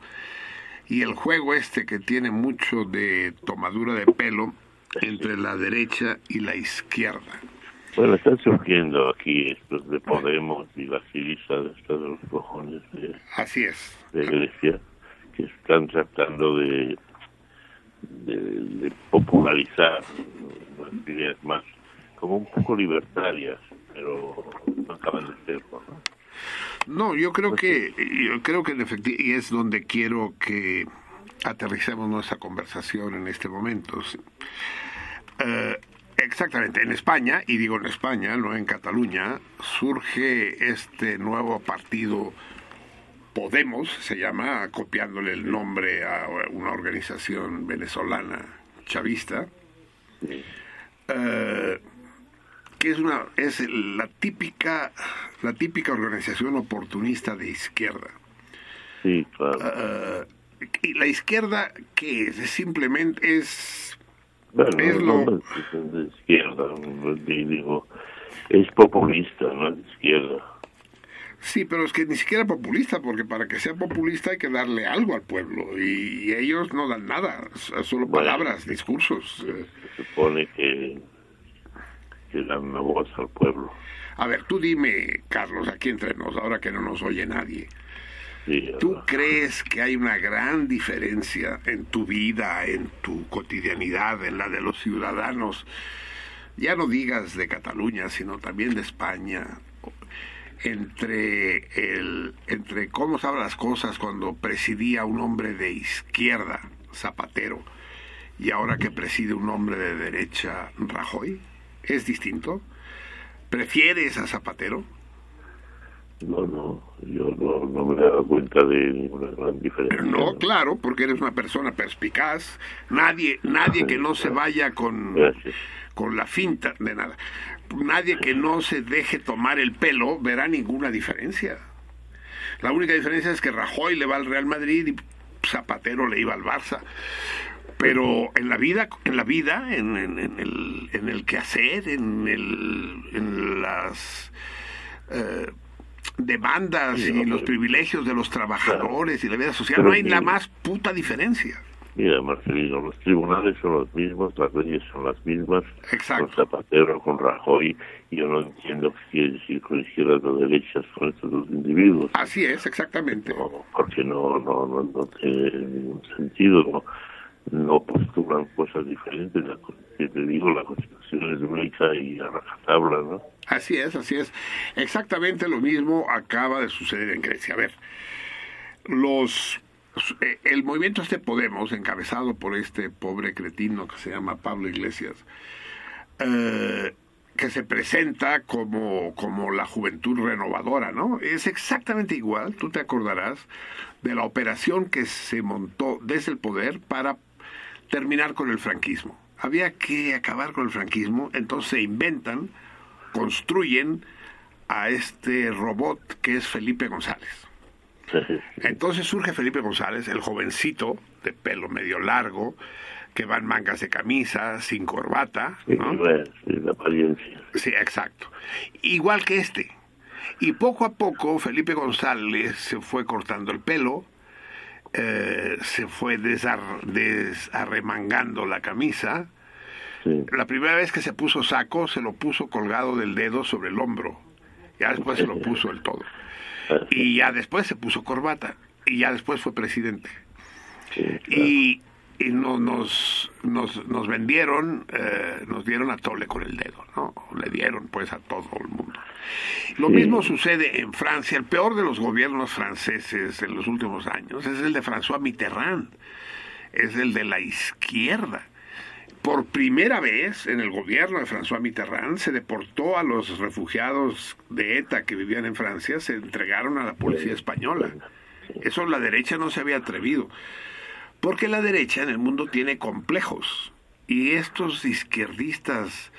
y el juego este que tiene mucho de tomadura de pelo entre la derecha y la izquierda. Bueno, están surgiendo aquí estos de Podemos y la Siriza, estos de los cojones de, Así es. de Grecia, que están tratando de, de, de popularizar las ideas más, como un poco libertarias, pero no acaban de serlo. ¿no? No, yo creo que yo creo que en efecti- y es donde quiero que aterricemos nuestra conversación en este momento. Eh, exactamente, en España, y digo en España, no en Cataluña, surge este nuevo partido Podemos, se llama, copiándole el nombre a una organización venezolana chavista. Sí. Que es una es la típica la típica organización oportunista de izquierda Sí, claro. Eh, y la izquierda que es simplemente es bueno, es lo- de izquierda, digo, es populista, no es de izquierda. sí pero es que ni siquiera populista porque para que sea populista hay que darle algo al pueblo y, ellos no dan nada solo Bueno. palabras discursos eh, Se supone que que dan una voz al pueblo. A ver, tú dime, Carlos, aquí entre nos, ahora que no nos oye nadie. Sí, ¿Tú crees que hay una gran diferencia en tu vida, en tu cotidianidad, en la de los ciudadanos? Ya no digas de Cataluña, sino también de España, entre el entre cómo saben las cosas cuando presidía un hombre de izquierda, Zapatero, y ahora que preside un hombre de derecha, Rajoy, ¿es distinto? ¿Prefieres a Zapatero? No, no, yo no, no me he dado cuenta de ninguna gran diferencia. No, claro, porque eres una persona perspicaz. Nadie, nadie que no se vaya con, Gracias. con la finta de nada. Nadie que no se deje tomar el pelo verá ninguna diferencia. La única diferencia es que Rajoy le va al Real Madrid y Zapatero le iba al Barça. Pero en la vida, en la vida, en, en- en el, en el quehacer, en, el, en las eh, demandas y los privilegios de los trabajadores y la vida social, Pero no hay la más puta diferencia. Mira, Marcelino, los tribunales son los mismos, las leyes son las mismas. Exacto. Con Zapatero, con Rajoy, yo no entiendo qué quiere decir con izquierdas o derechas con estos dos individuos. Así es, exactamente. No, porque no, no, no, no tiene ningún sentido, no, no postulan cosas diferentes. La, te digo, la Constitución es única y a rajatabla, ¿no? Así es, así es. Exactamente lo mismo acaba de suceder en Grecia. A ver, los eh, el movimiento este Podemos, encabezado por este pobre cretino que se llama Pablo Iglesias, eh, que se presenta como, como la juventud renovadora, ¿no? Es exactamente igual, tú te acordarás, de la operación que se montó desde el poder para terminar con el franquismo. Había que acabar con el franquismo, entonces se inventan, construyen a este robot que es Felipe González. *laughs* Entonces surge Felipe González, el jovencito de pelo medio largo, que va en mangas de camisa, sin corbata, la apariencia. Sí, exacto. Igual que este. Y poco a poco Felipe González se fue cortando el pelo, eh, se fue desar- desarremangando la camisa. Sí. La primera vez que se puso saco, se lo puso colgado del dedo sobre el hombro. Ya después se lo puso el todo. *laughs* Y ya después se puso corbata. Y ya después fue presidente. Sí, claro. Y, y no, nos, nos, nos vendieron, eh, nos dieron a tole con el dedo, ¿no? Le dieron pues a todo el mundo. Lo Sí. mismo sucede en Francia. El peor de los gobiernos franceses en los últimos años es el de François Mitterrand. Es el de la izquierda. Por primera vez en el gobierno de François Mitterrand se deportó a los refugiados de ETA que vivían en Francia, se entregaron a la policía española. Eso la derecha no se había atrevido. Porque la derecha en el mundo tiene complejos. Y estos izquierdistas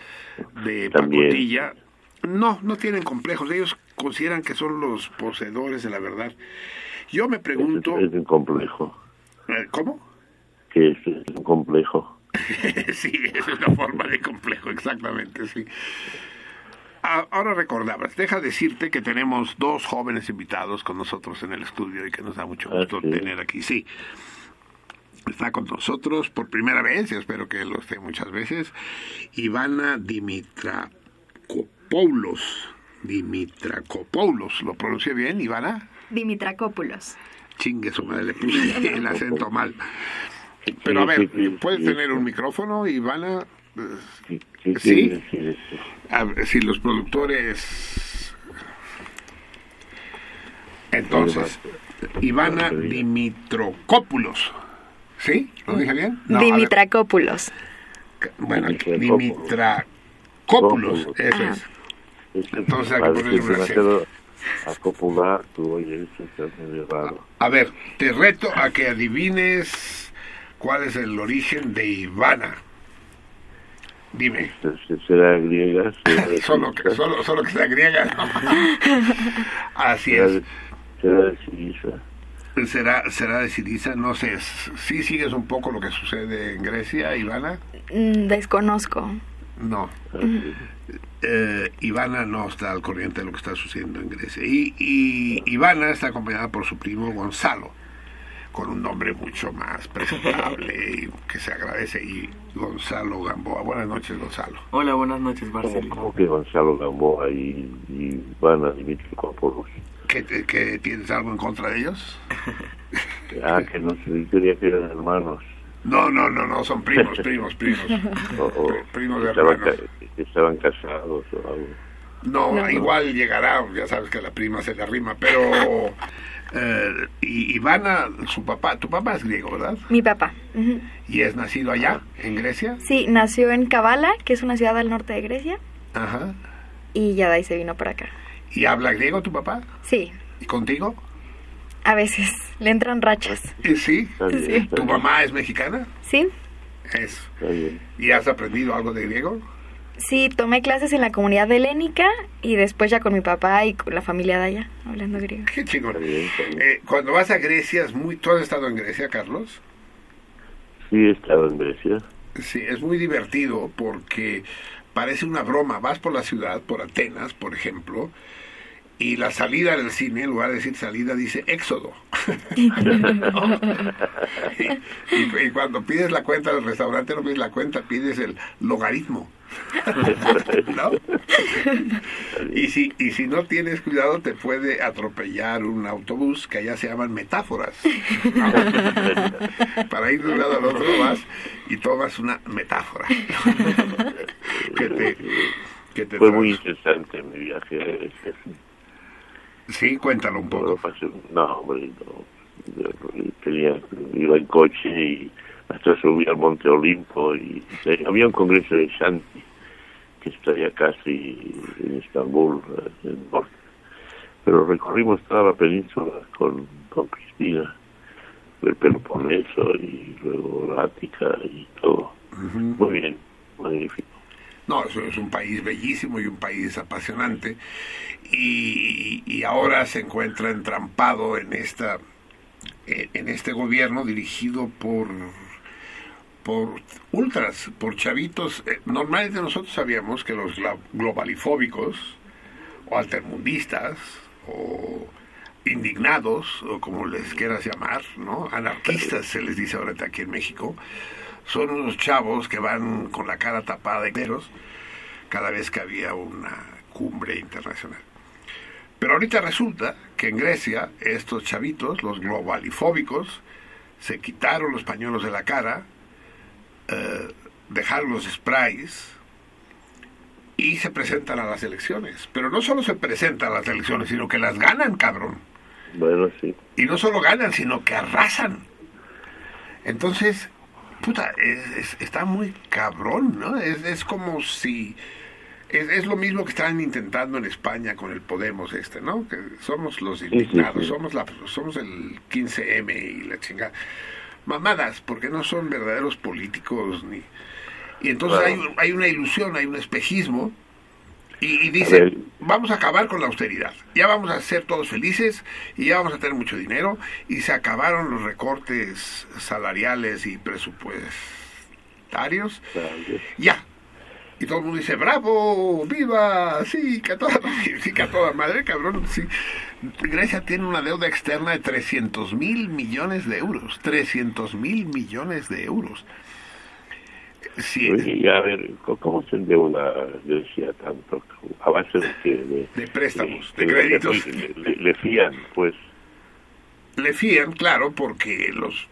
de También. pacotilla no, no tienen complejos. Ellos consideran que son los poseedores de la verdad. Yo me pregunto, Es, es un complejo. eh, ¿cómo? Que es, es un complejo. *laughs* sí, es una forma de complejo, exactamente, sí. Ahora recordabas, deja decirte que tenemos dos jóvenes invitados con nosotros en el estudio y que nos da mucho Ah, gusto sí. tener aquí, sí. Está con nosotros por primera vez, yo espero que lo esté muchas veces, Ivana Dimitrakopoulos. Dimitrakopoulos, ¿lo pronuncié bien, Ivana? Dimitrakopoulos. Chingue su madre, le puse *laughs* el acento mal. Pero a ver, ¿puedes tener un micrófono, Ivana? ¿Qué, qué ¿Sí? A ver, si los productores... Entonces, Ivana Dimitrokopoulos. ¿Sí? ¿Lo dije bien? No, a Dimitrakopoulos. bueno, Dimitrakopoulos. Eso es. Entonces hay que demasiado acopular, tú oye, raro. A ver, te reto a que adivines cuál es el origen de Ivana. Dime. Este, Será griega, será Solo que, solo, solo que sea griega. ¿no? *laughs* Así será es. será de Suiza. ¿Será, será de Siriza? No sé. ¿Sí sigues un poco lo que sucede en Grecia, Ivana? Mm, Desconozco. No. Eh, Ivana no está al corriente de lo que está sucediendo en Grecia. Y, y Ivana está acompañada por su primo Gonzalo. con un nombre mucho más presentable y que se agradece. Y Gonzalo Gamboa. Buenas noches, Gonzalo. Hola, buenas noches, ¿Cómo, Marcelino. cómo que Gonzalo Gamboa y, y van a Dimitri Corporus? ¿Qué, te- qué tienes algo en contra de ellos? *laughs* Ah, que no sé, yo creía que eran hermanos. No, no, no, no, son primos, primos, primos. *laughs* O, o Primos de estaban, hermanos. ca- que estaban casados o algo. No, igual llegará, ya sabes que la prima se le arrima, pero... *laughs* Eh, y Ivana, su papá, tu papá es griego, ¿verdad? Mi papá. Y es nacido allá, en Grecia. Sí, nació en Kavala, que es una ciudad al norte de Grecia, Ajá. y ya de ahí se vino para acá. ¿Y habla griego tu papá? Sí, ¿Y contigo? a veces le entran rachas. Sí. Bien, ¿Tu mamá es mexicana? Sí, Eso. está bien. ¿Y has aprendido algo de griego? sí, tomé clases en la comunidad helénica y después ya con mi papá y con la familia de allá, hablando griego. Qué chingón. Está bien, está bien. Eh, cuando vas a Grecia, es muy... ¿tú has estado en Grecia, Carlos? Sí, he estado en Grecia. Sí, es muy divertido porque parece una broma. Vas por la ciudad, por Atenas, por ejemplo, y la salida del cine, en lugar de decir salida, dice éxodo. ¿No? *laughs* y, y- y cuando pides la cuenta del restaurante, no pides la cuenta, pides el logaritmo. ¿No? Y si, y si no tienes cuidado, te puede atropellar un autobús que allá se llaman metáforas. *laughs* Para ir de un lado al otro vas y tomas una metáfora. *laughs* que te, que te Fue muy interesante mi viaje. Sí, cuéntalo un poco. no, hombre, no. Tenía, iba en coche y hasta subí al Monte Olimpo y y había un congreso de Shanti que está ya casi en Estambul, eh, en norte. Pero recorrimos toda la península con, con Cristina, el Peloponeso y luego la Ática y todo. Muy bien, magnífico. No, eso es un país bellísimo y un país apasionante. Y, ahora se encuentra entrampado en esta en este gobierno dirigido por por ultras, por chavitos. Eh, Normalmente nosotros sabíamos que los globalifóbicos o altermundistas o indignados o como les quieras llamar, ¿no? Anarquistas se les dice ahorita aquí en México. Son unos chavos que van con la cara tapada de negros cada vez que había una cumbre internacional. Pero ahorita resulta que en Grecia estos chavitos, los globalifóbicos, se quitaron los pañuelos de la cara, eh, dejaron los sprays y se presentan a las elecciones. Pero no solo se presentan a las elecciones, sino que las ganan, cabrón. Bueno, sí. Y no solo ganan, sino que arrasan. Entonces, puta, es- es- está muy cabrón, ¿no? Es, es como si... Es, es lo mismo que están intentando en España con el Podemos este, ¿no? Que somos los sí, indignados, sí. somos la somos el 15M y la chingada. Mamadas, porque no son verdaderos políticos ni... Y entonces Claro. hay, hay una ilusión, hay un espejismo y, y dice, vamos a acabar con la austeridad. Ya vamos a ser todos felices y ya vamos a tener mucho dinero. Y se acabaron los recortes salariales y presupuestarios. Ya. Y todo el mundo dice, bravo, viva, sí, que a toda, *laughs* sí, que a toda madre, cabrón. Sí. Grecia tiene una deuda externa de 300 mil millones de euros. 300 mil millones de euros. Sí, Oye, a ver, ¿cómo se endeuda Grecia tanto? ¿A base de? De, De préstamos, de créditos. Le, le- le fían, pues. le fían, claro, porque los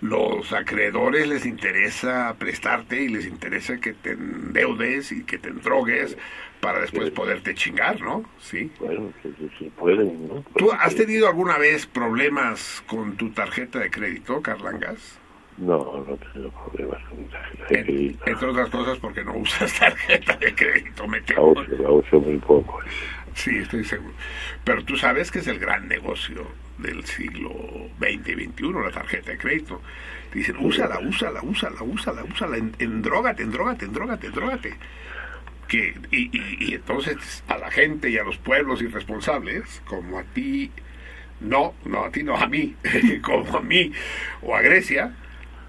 los acreedores les interesa prestarte y les interesa que te endeudes y que te endrogues para después poderte chingar, ¿no? Sí. Bueno, que sí pueden, ¿no? ¿Tú Pues, has tenido alguna vez problemas con tu tarjeta de crédito, Carlangas? No, no tengo problemas con tarjeta de crédito. entre otras cosas porque no usas *laughs* tarjeta de crédito, me La uso, la uso muy poco. Sí, estoy seguro. Pero tú sabes que es el gran negocio del siglo XX y XXI, la tarjeta de crédito. Te dicen, úsala, úsala, úsala, úsala, úsala, en, endrógate, endrógate, endrógate, endrógate. Que, y, y, y entonces a la gente y a los pueblos irresponsables, como a ti, no, no a ti, no a mí, *laughs* como a mí o a Grecia,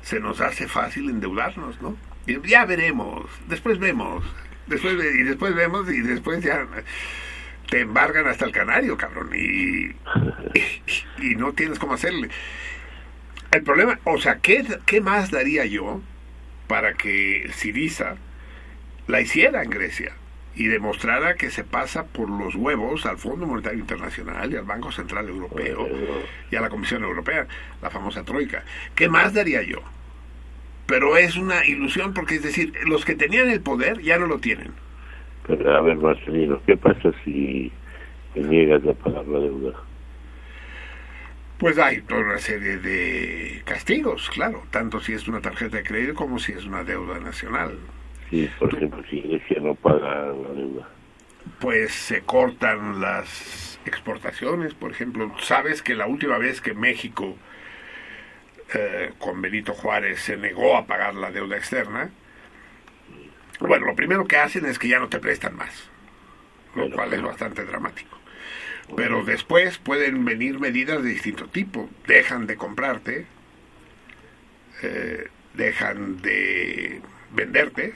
se nos hace fácil endeudarnos, ¿no? Ya veremos, después vemos, después y después vemos y después ya te embargan hasta el canario, cabrón, y, y, y no tienes cómo hacerle. El problema, o sea, ¿qué, qué más daría yo para que Siriza la hiciera en Grecia y demostrara que se pasa por los huevos al Fondo Monetario Internacional y al Banco Central Europeo y a la Comisión Europea, la famosa Troika? ¿Qué más daría yo? Pero es una ilusión porque, es decir, los que tenían el poder ya no lo tienen. Pero, a ver, Marcelino, ¿qué pasa si niegas la deuda? Pues hay toda una serie de castigos, claro, tanto si es una tarjeta de crédito como si es una deuda nacional. Sí, por ejemplo, si Grecia no paga la deuda. Pues se cortan las exportaciones, por ejemplo. Sabes que la última vez que México, eh, con Benito Juárez, se negó a pagar la deuda externa, bueno, lo primero que hacen es que ya no te prestan más, lo Bueno, cual es bastante dramático. Pero después pueden venir medidas de distinto tipo. Dejan de comprarte, eh, dejan de venderte.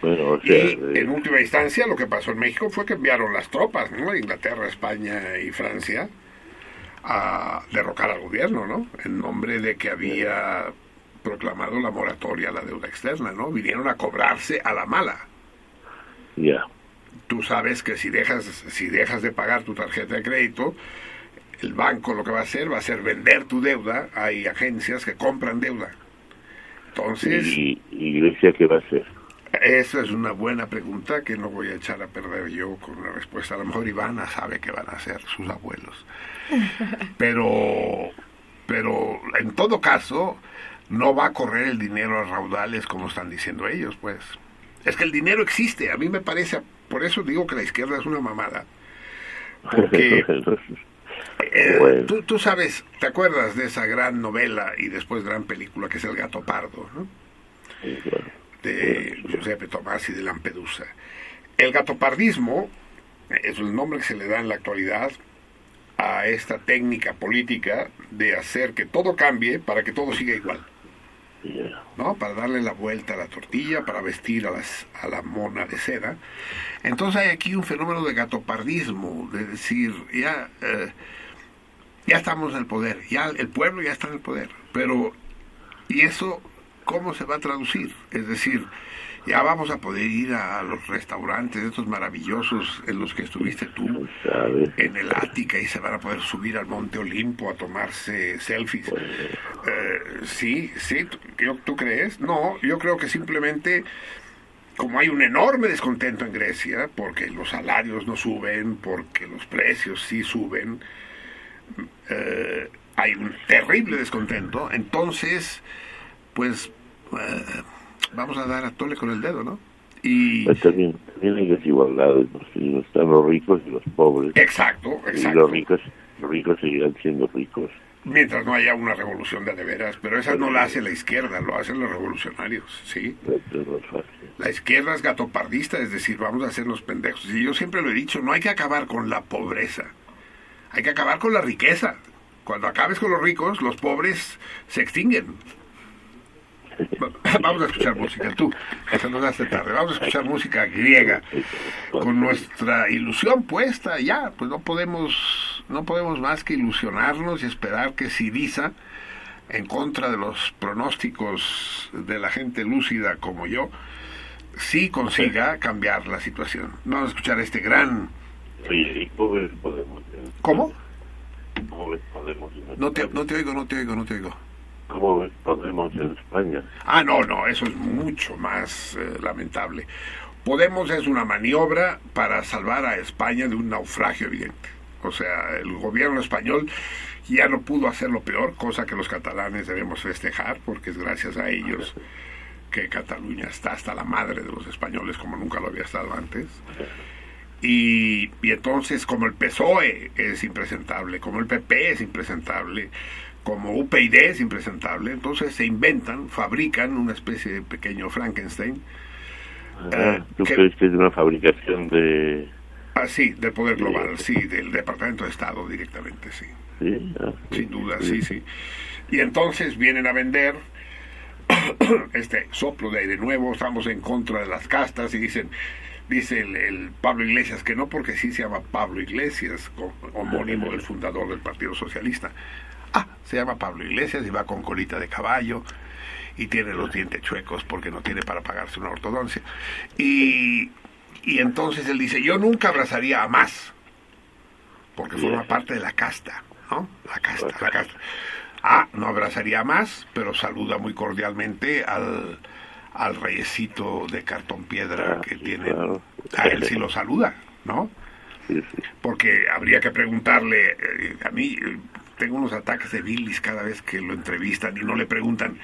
Bueno, o sea, Y eh, en última instancia lo que pasó en México fue que enviaron las tropas, ¿no? Inglaterra, España y Francia a derrocar al gobierno, ¿no? En nombre de que había proclamado la moratoria a la deuda externa, ¿no? Vinieron a cobrarse a la mala. ya. Tú sabes que si dejas, si dejas de pagar tu tarjeta de crédito, el banco lo que va a hacer va a ser vender tu deuda. Hay agencias que compran deuda. Entonces, ¿Y, y Grecia qué va a hacer? Esa es una buena pregunta que no voy a echar a perder yo con una respuesta. A lo mejor Ivana sabe qué van a hacer sus abuelos. *laughs* Pero, pero en todo caso, no va a correr el dinero a raudales como están diciendo ellos, pues. Es que el dinero existe. A mí me parece, por eso digo que la izquierda es una mamada. Porque *laughs* eh, Bueno. tú, tú sabes, ¿te acuerdas de esa gran novela y después gran película que es El Gato Pardo, ¿no? Sí, claro. De Giuseppe Tomasi de Lampedusa. El gatopardismo es el nombre que se le da en la actualidad a esta técnica política de hacer que todo cambie para que todo siga igual. ¿no? Para darle la vuelta a la tortilla, para vestir a, las, a la mona de seda. Entonces hay aquí un fenómeno de gatopardismo, de decir, ya, eh, ya estamos en el poder, ya el pueblo ya está en el poder, pero ¿y eso cómo se va a traducir? Es decir, ya vamos a poder ir a los restaurantes estos maravillosos en los que estuviste tú, en el Ática, y se van a poder subir al Monte Olimpo a tomarse selfies. Eh, sí, sí, ¿tú, yo- ¿tú crees? No, yo creo que simplemente como hay un enorme descontento en Grecia, porque los salarios no suben, porque los precios sí suben, eh, hay un terrible descontento, entonces, pues, vamos a dar a tole con el dedo, ¿no? Y... Pues también, también hay desigualdades, ¿no? Están los ricos y los pobres. Exacto, Y exacto. los ricos, los ricos seguirán siendo ricos. Mientras no haya una revolución de de veras, pero esa no la hace la izquierda, lo hacen los revolucionarios, ¿sí? La izquierda es gatopardista, es decir, vamos a hacernos pendejos. Y yo siempre lo he dicho, no hay que acabar con la pobreza, hay que acabar con la riqueza. Cuando acabes con los ricos, los pobres se extinguen. *laughs* Vamos a escuchar música, tú, se nos hace tarde, vamos a escuchar música griega, con nuestra ilusión puesta ya, pues no podemos, no podemos más que ilusionarnos y esperar que Siriza, en contra de los pronósticos de la gente lúcida como yo, sí consiga cambiar la situación. Vamos a escuchar este gran... Oye, ¿y cómo No te, no te oigo, no te oigo, no te oigo. ¿Cómo ves Podemos en España? Ah, no, no, eso es mucho más eh, lamentable. Podemos es una maniobra para salvar a España de un naufragio evidente. O sea, el gobierno español ya no pudo hacer lo peor, cosa que los catalanes debemos festejar, porque es gracias a ellos que Cataluña está hasta la madre de los españoles como nunca lo había estado antes. Y, y entonces, como el PSOE es impresentable, como el PP es impresentable, como UPyD es impresentable, entonces se inventan, fabrican una especie de pequeño Frankenstein, Ah, Eh, ¿Tú ¿qué- crees que es una fabricación de...? así, del poder global, sí, del Departamento de Estado directamente, sí. Sí, ah, sí. Sin duda, sí, sí. Y entonces vienen a vender *coughs* este soplo de aire nuevo, estamos en contra de las castas y dicen, dice el, el Pablo Iglesias que no porque sí se llama Pablo Iglesias, homónimo del fundador del Partido Socialista. Ah, se llama Pablo Iglesias y va con colita de caballo y tiene los dientes chuecos porque no tiene para pagarse una ortodoncia. Y, y entonces él dice, yo nunca abrazaría a más, porque forma parte de la casta, ¿no? La casta, la casta. Ah, no abrazaría a más, pero saluda muy cordialmente al, al reyesito de cartón piedra Ah, que tiene. claro. A él sí lo saluda, ¿no? Sí, sí. porque habría que preguntarle, eh, a mí tengo unos ataques de bilis cada vez que lo entrevistan y no le preguntan,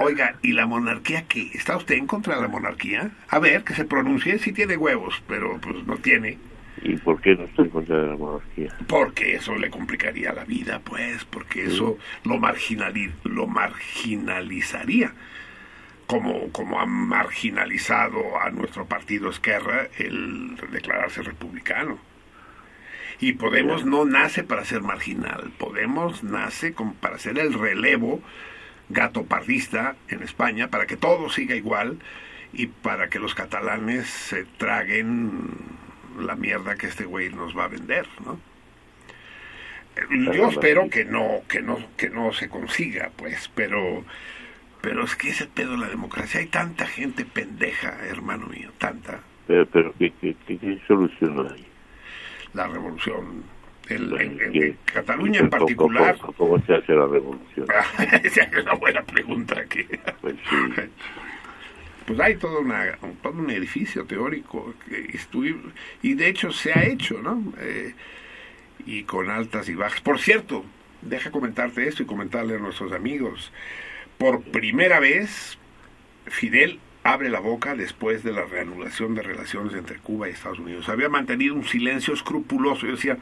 oiga, ¿y la monarquía qué? ¿Está usted en contra de la monarquía? A ver, que se pronuncie, si tiene huevos, pero pues no tiene, ¿Y por qué no estoy contra la monarquía? porque eso le complicaría la vida, pues, porque eso lo, marginali- lo marginalizaría. Como, como ha marginalizado a nuestro partido Esquerra el declararse republicano. Y Podemos no nace para ser marginal, Podemos nace como para ser el relevo gato pardista en España, para que todo siga igual y para que los catalanes se traguen la mierda que este güey nos va a vender, ¿no? Yo espero que no, que no, que no se consiga, pues, pero, pero es que ese pedo de la democracia, hay tanta gente pendeja, hermano mío, tanta, Pero, pero ¿qué, qué, qué, qué solución hay? La revolución, el- en, en- ¿Qué- en Cataluña en particular, ¿Cómo, cómo se hace la revolución? *laughs* esa es una buena pregunta aquí. Pues sí. Pues hay todo, una, un- todo un edificio teórico que y de hecho se ha hecho, ¿no? Eh, y con altas y bajas. Por cierto, deja comentarte esto y comentarle a nuestros amigos. Por primera vez, Fidel abre la boca después de la reanudación de relaciones entre Cuba y Estados Unidos. Había mantenido un silencio escrupuloso. Yo decía,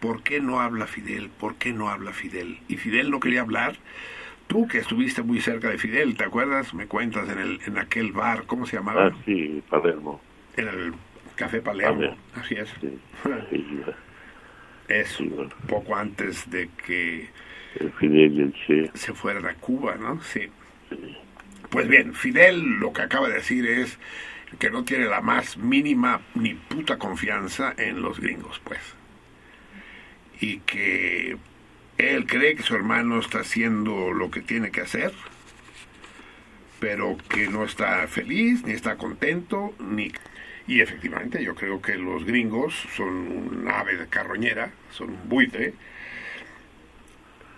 ¿por qué no habla Fidel? ¿Por qué no habla Fidel? Y Fidel no quería hablar. Tú que estuviste muy cerca de Fidel, ¿te acuerdas? Me cuentas en, el, en aquel bar, ¿cómo se llamaba? Ah, sí, Palermo. En el Café Palermo. Palermo. Así es. Sí, sí, Es Sí, bueno. poco antes de que el Fidel y el Che. se fueran a Cuba, ¿no? Sí. Pues bien, Fidel lo que acaba de decir es que no tiene la más mínima ni puta confianza en los gringos, pues. Y que él cree que su hermano está haciendo lo que tiene que hacer, pero que no está feliz, ni está contento, ni... Y efectivamente yo creo que los gringos son un ave de carroñera, son un buitre,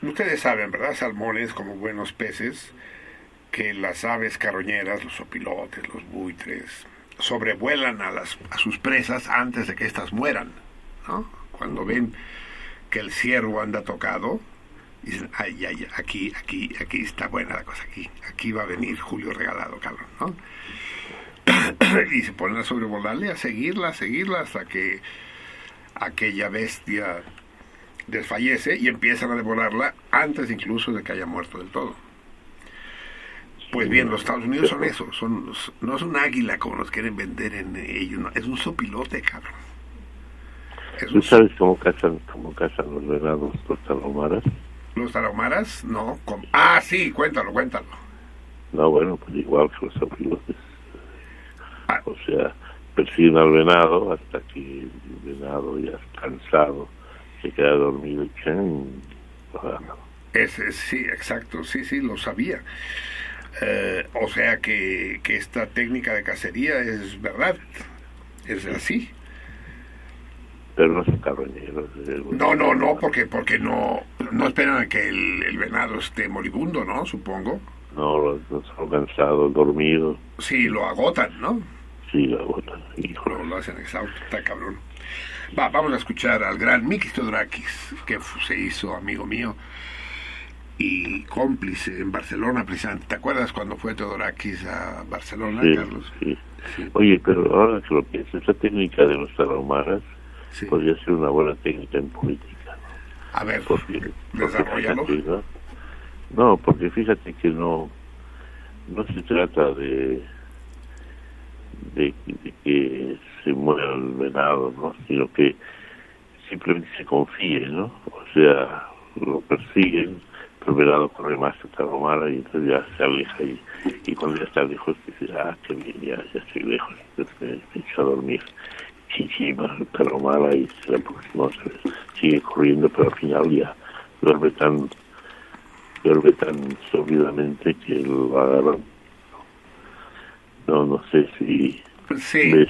Ustedes saben, ¿verdad? Salmones como buenos peces, que las aves carroñeras, los opilotes, los buitres, sobrevuelan a, las, a sus presas antes de que éstas mueran, ¿no? Cuando ven que el ciervo anda tocado, dicen, ay, ay, aquí, aquí, aquí está buena la cosa, aquí, aquí va a venir Julio regalado, cabrón, ¿no? *clears throat* y se ponen a sobrevolarle, a seguirla, a seguirla hasta que aquella bestia desfallece y empiezan a devorarla antes incluso de que haya muerto del todo. Pues bien, los Estados Unidos son eso, son, no es un águila como nos quieren vender en ellos, no, es un sopilote, cabrón. Es ¿Tú un- sabes cómo cazan, cómo cazan los venados los talomaras? ¿Los tarahumaras? No. Ah, sí, cuéntalo, cuéntalo. No, bueno, pues igual que los opilotes. Ah. O sea, persiguen al venado hasta que el venado ya cansado se queda dormido y ¡chan! agarran. Ese, sí, exacto, sí, sí, lo sabía. Eh, o sea que, que esta técnica de cacería es verdad, es así. Pero no son carroñeros. No, no, no, porque porque no no esperan a que el, el venado esté moribundo, ¿no? Supongo. No, los, los son cansados, dormidos. Sí, lo agotan, ¿no? Sí, la botan. Híjole. Lo, lo hacen exhausto, está cabrón. Va, vamos a escuchar al gran Mikis Theodorakis, que se hizo amigo mío y cómplice en Barcelona, precisamente. ¿Te acuerdas cuando fue Theodorakis a Barcelona, Sí, Carlos? sí. Sí. Oye, pero ahora que lo pienso, esa técnica de los tarahumaras Sí. podría ser una buena técnica en política. ¿no? A ver, Porque, desarrollalo. ¿no? No, porque fíjate que no no se trata de de, de que se muera el venado, ¿no? Sino que simplemente se confíe, ¿no? O sea, lo persiguen, pero el venado corre más que Tarahumara y entonces ya se aleja y, y cuando ya está lejos dice, ah, qué bien, ya, ya estoy lejos, entonces me, echo a dormir. Chichima, Tarahumara y la próxima se sigue corriendo, pero al final ya duerme tan duerme tan sólidamente que lo agarran. No, no sé si Sí. ves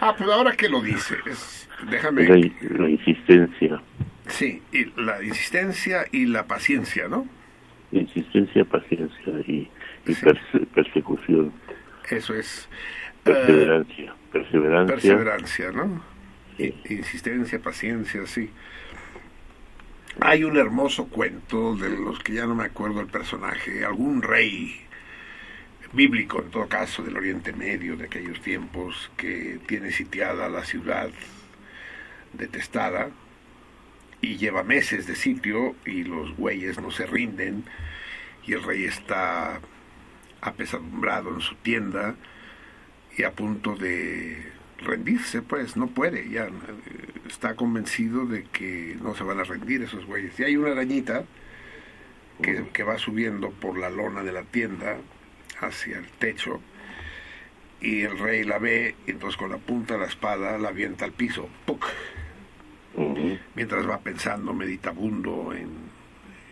Ah, pues ahora que lo dices, déjame. la, la insistencia, Sí, y la insistencia y la paciencia, ¿no? insistencia, paciencia y, y Sí. perse- persecución, Eso es. eh, perseverancia, perseverancia, perseverancia, ¿no? sí. Insistencia, paciencia, sí. Hay un hermoso cuento de los que ya no me acuerdo el personaje, algún rey bíblico, en todo caso, del Oriente Medio de aquellos tiempos, que tiene sitiada la ciudad detestada y lleva meses de sitio y los güeyes no se rinden y el rey está apesadumbrado en su tienda y a punto de rendirse, pues no puede, ya está convencido de que no se van a rendir esos güeyes. Y hay una arañita que, que va subiendo por la lona de la tienda hacia el techo y el rey la ve y entonces con la punta de la espada la avienta al piso, ¡puc! Mientras va pensando meditabundo en,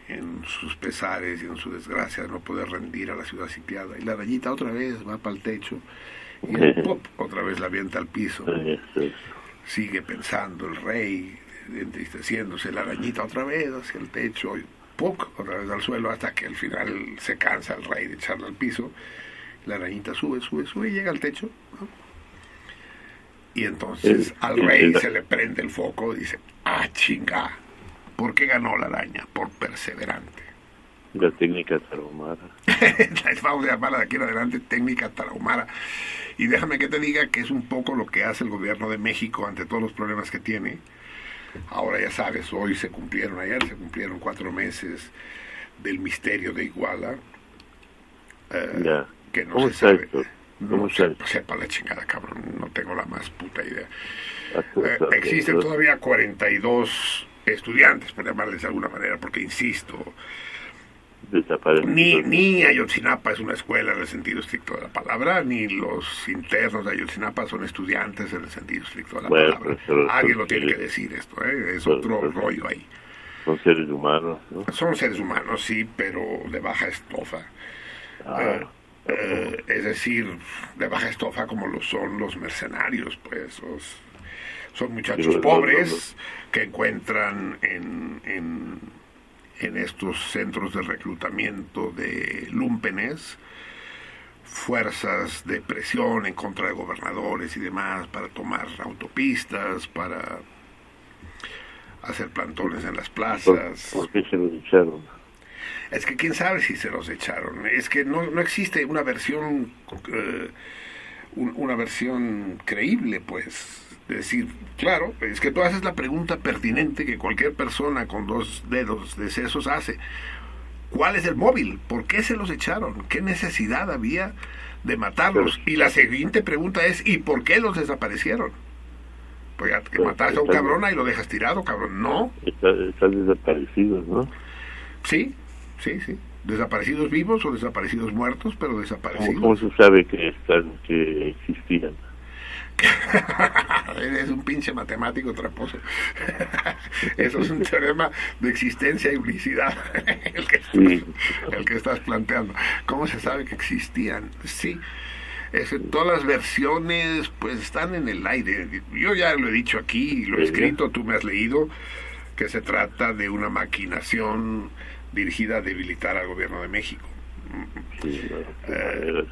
en sus pesares y en su desgracia de no poder rendir a la ciudad sitiada. Y la arañita otra vez va para el techo y el pop otra vez la avienta al piso. Sigue pensando el rey, entristeciéndose, la arañita otra vez hacia el techo y ¡puc! otra vez al suelo hasta que al final se cansa el rey de echarla al piso. La arañita sube, sube, sube y llega al techo. ¿no? Y entonces El- al rey el- se le prende el foco y dice, ah, chinga, ¿por qué ganó la araña? Por perseverante. *laughs* La técnica tarahumara. *laughs* Vamos a llamarla de aquí en adelante técnica tarahumara. Y déjame que te diga que es un poco lo que hace el gobierno de México ante todos los problemas que tiene. Ahora ya sabes, hoy se cumplieron, ayer se cumplieron cuatro meses del misterio de Iguala. eh, Ya. que no ¿Cómo se sabe. esto? No ¿Cómo sé, está? sepa la chingada, cabrón. No tengo la más puta idea. Eh, existen todavía 42 estudiantes, por llamarles de alguna manera, porque insisto, ni, ni Ayotzinapa es una escuela en el sentido estricto de la palabra, ni los internos de Ayotzinapa son estudiantes en el sentido estricto de la Bueno, palabra. pero- Alguien lo tiene que decir esto, ¿eh? es otro pero- rollo ahí. Son seres humanos, ¿no? Son seres humanos, sí, pero de baja estofa. Ah, Eh, es decir, de baja estofa como lo son los mercenarios, pues. los- son muchachos pobres que encuentran en, en, en estos centros de reclutamiento de lumpenes fuerzas de presión en contra de gobernadores y demás para tomar autopistas, para hacer plantones en las ¿Por, plazas. por qué se lo echaron? Es que quién sabe si se los echaron. Es que no, no existe una versión eh, un- una versión creíble, pues. Es decir, claro, es que tú haces la pregunta pertinente que cualquier persona con dos dedos de sesos hace. ¿Cuál es el móvil? ¿Por qué se los echaron? ¿Qué necesidad había de matarlos? Y la siguiente pregunta es, ¿y por qué los desaparecieron? Pues ya que mataste a un cabrón y lo dejas tirado, cabrón. No, Está- están desaparecidos, ¿no? Sí, sí, sí. Desaparecidos vivos o desaparecidos muertos, pero ¿Cómo, desaparecidos. cómo se sabe que están, que existían? *laughs* Eres un pinche matemático traposo. *laughs* Eso es un *laughs* teorema de existencia y unicidad el que, estás, Sí. el que estás planteando. ¿Cómo se sabe que existían? Sí. Es todas las versiones pues están en el aire. Yo ya lo he dicho aquí, lo he escrito, tú me has leído, que se trata de una maquinación dirigida a debilitar al gobierno de México. Sí, habilitar.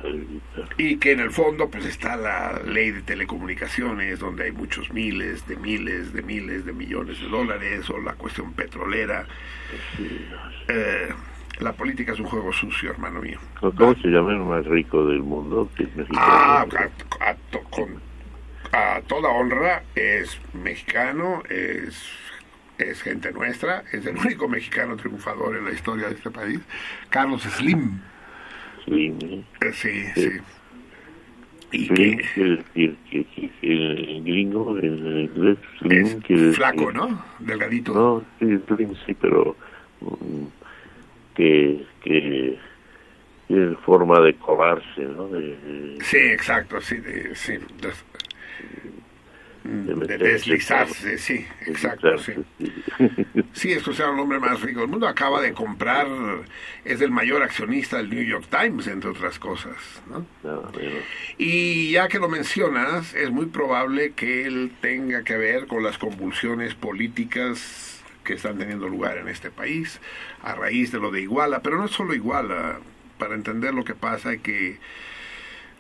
Y que en el fondo pues está la ley de telecomunicaciones, donde hay muchos miles de miles de miles de millones de dólares, o la cuestión petrolera. Eh, la política es un juego sucio, hermano mío. ¿Cómo se llama el más rico del mundo? Que es mexicano. Ah, a, a to- con- a toda honra es mexicano, es, es gente nuestra, es el único mexicano triunfador en la historia de este país, Carlos Slim. Slim, ¿eh? Eh, Sí, sí. Y Slim que quiere decir que, que- que en gringo, en inglés, Slim es flaco, ¿no? Delgadito. No, sí, Slim sí, pero mm, que, que tiene forma de colarse, ¿no? De- Sí, exacto, sí, de, sí, de- de de deslizarse, sí, exacto, sí. *laughs* Sí. Es sea el hombre más rico del mundo. Acaba de comprar, es el mayor accionista del New York Times, entre otras cosas. ¿no? Menos. Y ya que lo mencionas, es muy probable que él tenga que ver con las convulsiones políticas que están teniendo lugar en este país a raíz de lo de Iguala. Pero no es solo Iguala. Para entender lo que pasa hay que,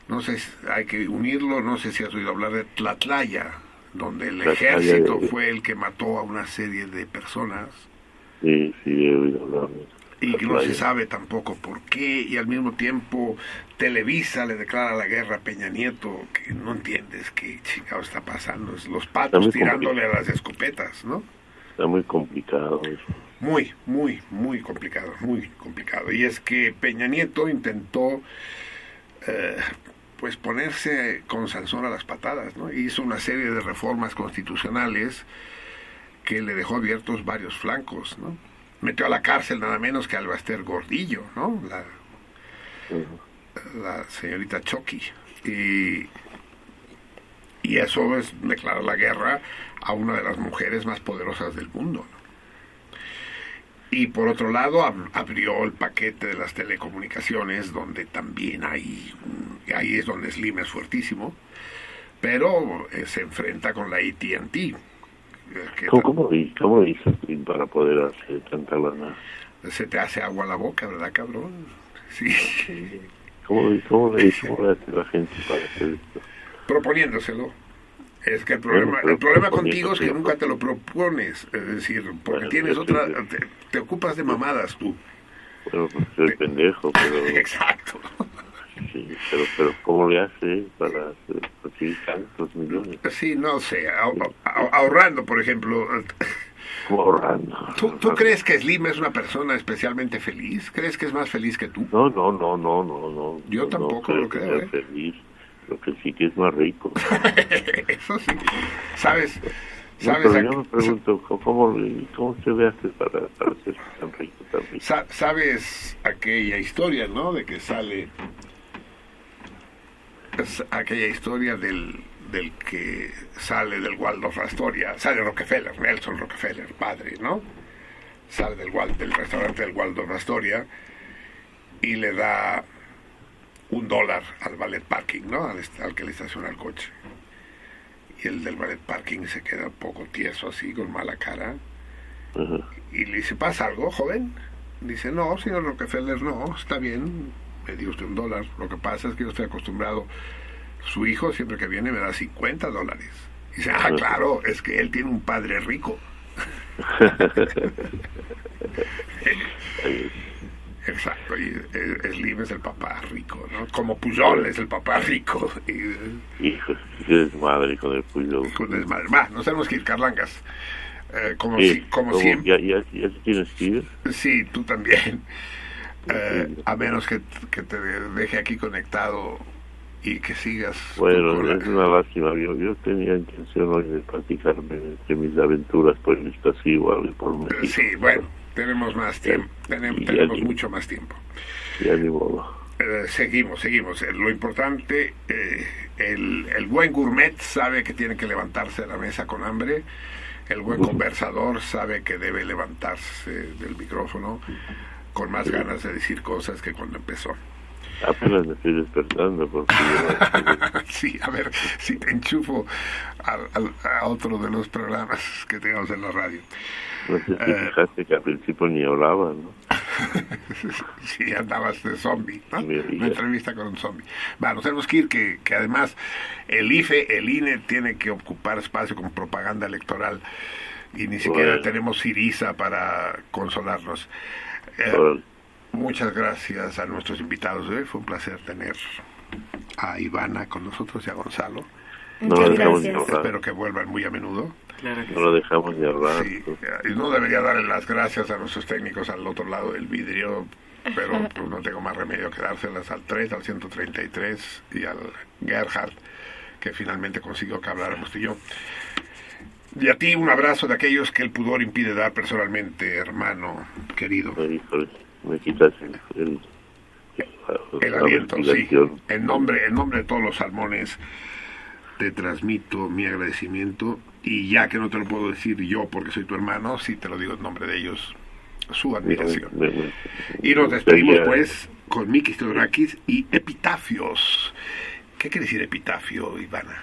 no sé, hay que unirlo. No sé si has oído hablar de Tlatlaya, donde el ejército fue el que mató a una serie de personas. Sí, sí, he oído hablar y que no se sabe tampoco por qué y al mismo tiempo Televisa le declara la guerra a Peña Nieto que no entiendes qué chingado está pasando. Es los patos tirándole a las escopetas no Está muy complicado eso. muy muy muy complicado muy complicado. Y es que Peña Nieto intentó eh, pues ponerse con Sansón a las patadas no hizo una serie de reformas constitucionales que le dejó abiertos varios flancos no metió a la cárcel nada menos que al Baster Gordillo, ¿no? La, la señorita Chucky. Y, y eso es declarar la guerra a una de las mujeres más poderosas del mundo. ¿no? Y por otro lado, ab- abrió el paquete de las telecomunicaciones, donde también hay, ahí es donde Slim es fuertísimo, pero eh, se enfrenta con la AT&T. ¿Cómo, cómo, cómo dices Tim, para poder hacer tanta lana? se te hace agua la boca, ¿verdad, cabrón? Sí. ¿Cómo, *laughs* cómo, le, hace la gente para hacer esto? proponiéndoselo. Es que el problema, el problema contigo es que nunca te lo propones, es decir, porque Bueno, tienes otra, te, te ocupas de mamadas tú. Bueno, pues soy pendejo, *laughs* pero, Exacto. sí, pero, pero ¿cómo le hace para conseguir tantos millones? Sí, no sé, ahor- ahor- ahorrando, por ejemplo. ¿Cómo ahorrando? ¿Tú, ¿Tú crees que Slim es una persona especialmente feliz? ¿Crees que es más feliz que tú? No, no, no, no, no, no. Yo tampoco no lo que creo, sea ¿eh? feliz. Lo que sí que es más rico. Eso *laughs* sí. ¿Sabes? No, ¿Sabes? pero yo me pregunto, ¿cómo, se le hace para, para ser tan rico, tan rico? Sa- ¿Sabes aquella historia, no? De que sale. es aquella historia del, del que sale del Waldorf Astoria. Sale Rockefeller, Nelson Rockefeller, padre, ¿no? Sale del, del restaurante del Waldorf Astoria y le da un dólar al ballet parking, ¿no? Al, al que le estaciona el coche. Y el del ballet parking se queda un poco tieso así, con mala cara. Y le dice, ¿pasa algo, joven? Dice, no, señor Rockefeller, no, está bien, me dio usted un dólar. Lo que pasa es que yo estoy acostumbrado, su hijo siempre que viene me da 50 dólares. Dice, ah, claro, es que él tiene un padre rico. *laughs* *laughs* Exacto, y Slim es el papá rico, ¿no? Como Pujol es el papá rico. Y, Hijo, desmadre con el Puyo. con desmadre. Va, nos tenemos que ir, Carlangas. Eh, como, Sí, si- como siempre. ¿Ya, ya, ya tienes que ir? Sí, tú también. Eh, a menos que, que te deje aquí conectado y que sigas. Bueno, es una lástima. Yo, yo tenía intención hoy de platicarme de mis aventuras por el igual y por México. Sí, bueno, tenemos más tiempo. Tenemos, tenemos mucho más tiempo. Ya ni modo. Eh, seguimos, seguimos. Eh, lo importante, eh, el, el buen gourmet sabe que tiene que levantarse de la mesa con hambre. El buen conversador sabe que debe levantarse del micrófono con más ganas de decir cosas que cuando empezó. Apenas me estoy despertando porque *laughs* Sí, a ver si te enchufo al- a otro de los programas que tengamos en la radio. No sé si fijaste que al principio ni hablaba, ¿no? *laughs* Sí, andabas de zombie, ¿no? Una entrevista con un zombie. Bueno, tenemos que ir, que, que además el IFE, el INE, tiene que ocupar espacio con propaganda electoral y ni siquiera Bueno. tenemos Siriza para consolarnos. Eh, muchas gracias a nuestros invitados. ¿eh? Fue un placer tener a Ivana con nosotros y a Gonzalo. No Muchas gracias. Espero que vuelvan muy a menudo. Claro que No lo dejamos de hablar. Sí, y no debería darle las gracias a nuestros técnicos al otro lado del vidrio, pero *laughs* pues no tengo más remedio que dárselas al 3, al 133 y al Gerhard, que finalmente consiguió que habláramos tú y yo. Y a ti un abrazo de aquellos que el pudor impide dar personalmente, hermano querido. Me quitas el, el, El aliento, sí. En nombre, en nombre de todos los salmones, te transmito mi agradecimiento y ya que no te lo puedo decir yo porque soy tu hermano, sí te lo digo en nombre de ellos, su admiración. Me- me- Y nos despedimos pues con Mikis Theodorakis y Epitafios. ¿Qué quiere decir epitafio, Ivana?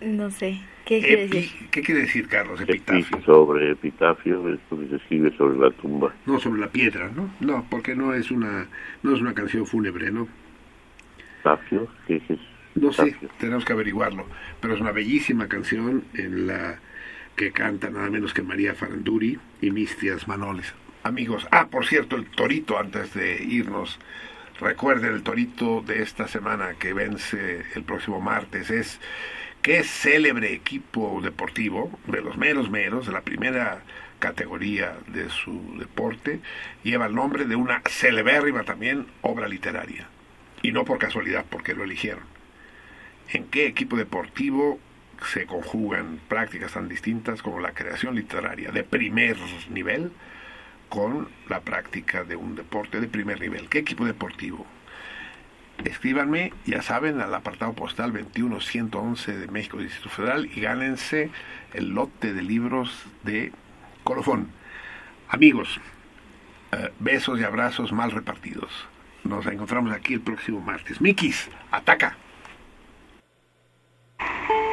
No sé. ¿Qué quiere Epi- decir? ¿Qué quiere decir, Carlos, Epi epitafio? sobre epitafio es lo que se escribe sobre la tumba. No sobre la piedra, ¿no? No, porque no es una no es una canción fúnebre, ¿no? Epitafio, ¿qué es? No sé, tenemos que averiguarlo. Pero es una bellísima canción en la que canta nada menos que María Faranduri y Mistias Manoles. Amigos, ah, por cierto, el torito, antes de irnos, recuerden el torito de esta semana que vence el próximo martes, es es célebre equipo deportivo, de los meros meros, de la primera categoría de su deporte, lleva el nombre de una celebérrima también obra literaria. Y no por casualidad, porque lo eligieron en qué equipo deportivo se conjugan prácticas tan distintas como la creación literaria de primer nivel con la práctica de un deporte de primer nivel. ¿Qué equipo deportivo? Escríbanme, ya saben, al apartado postal 21111 de México Distrito Federal y gánense el lote de libros de Colofón. Amigos, eh, besos y abrazos mal repartidos. Nos encontramos aquí el próximo martes. Mikis, ataca. Thank *laughs* you.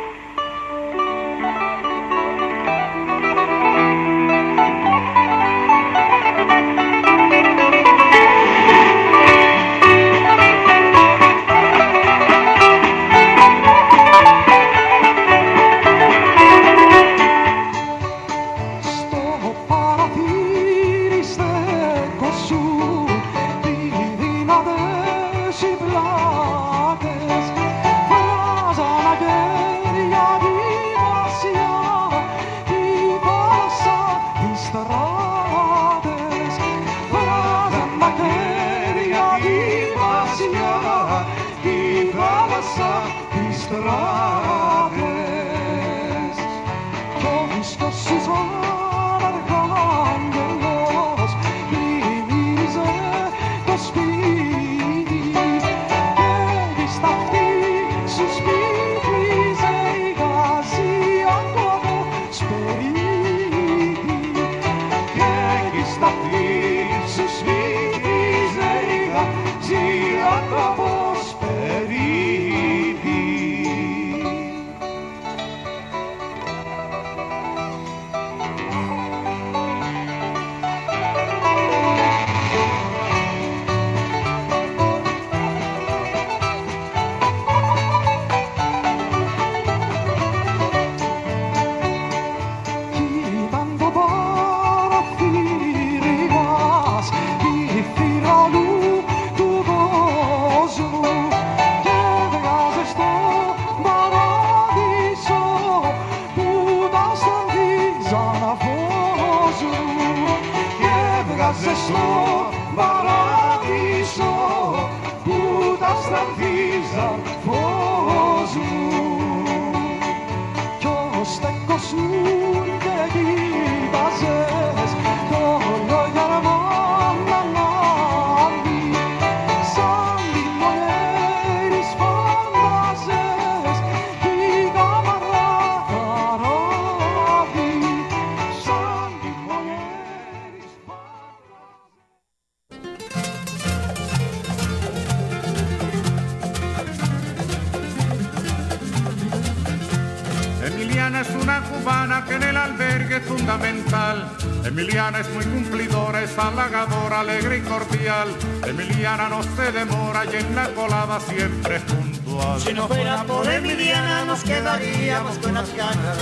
Colada siempre puntual. Si no fuera por Emiliana nos quedaríamos con las ganas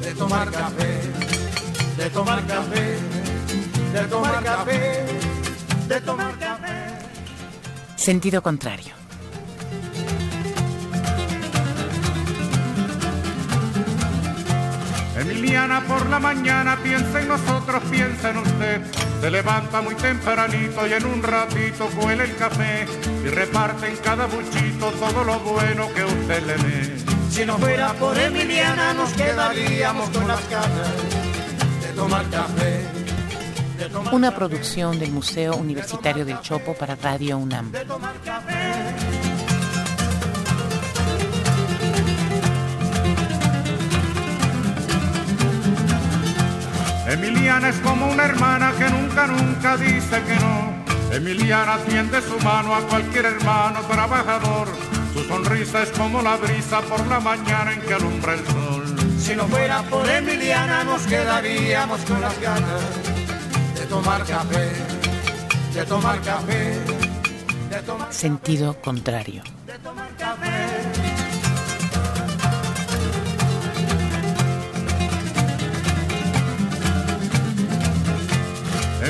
de tomar café, de tomar café, de tomar café, de tomar café. Sentido contrario. Emiliana por la mañana piensa en nosotros, piensa en usted. Se levanta muy tempranito y en un ratito cuela el café y reparte en cada buchito todo lo bueno que usted le dé. Si no fuera por Emiliana nos quedaríamos con las ganas de tomar café, de tomar Una producción del Museo Universitario del Chopo para Radio UNAM. de tomar café. Emiliana es como una hermana que nunca, nunca dice que no. Emiliana tiende su mano a cualquier hermano trabajador. Su sonrisa es como la brisa por la mañana en que alumbra el sol. Si no fuera por Emiliana nos quedaríamos con las ganas de tomar café, de tomar café, de tomar, Sentido contrario. de tomar café.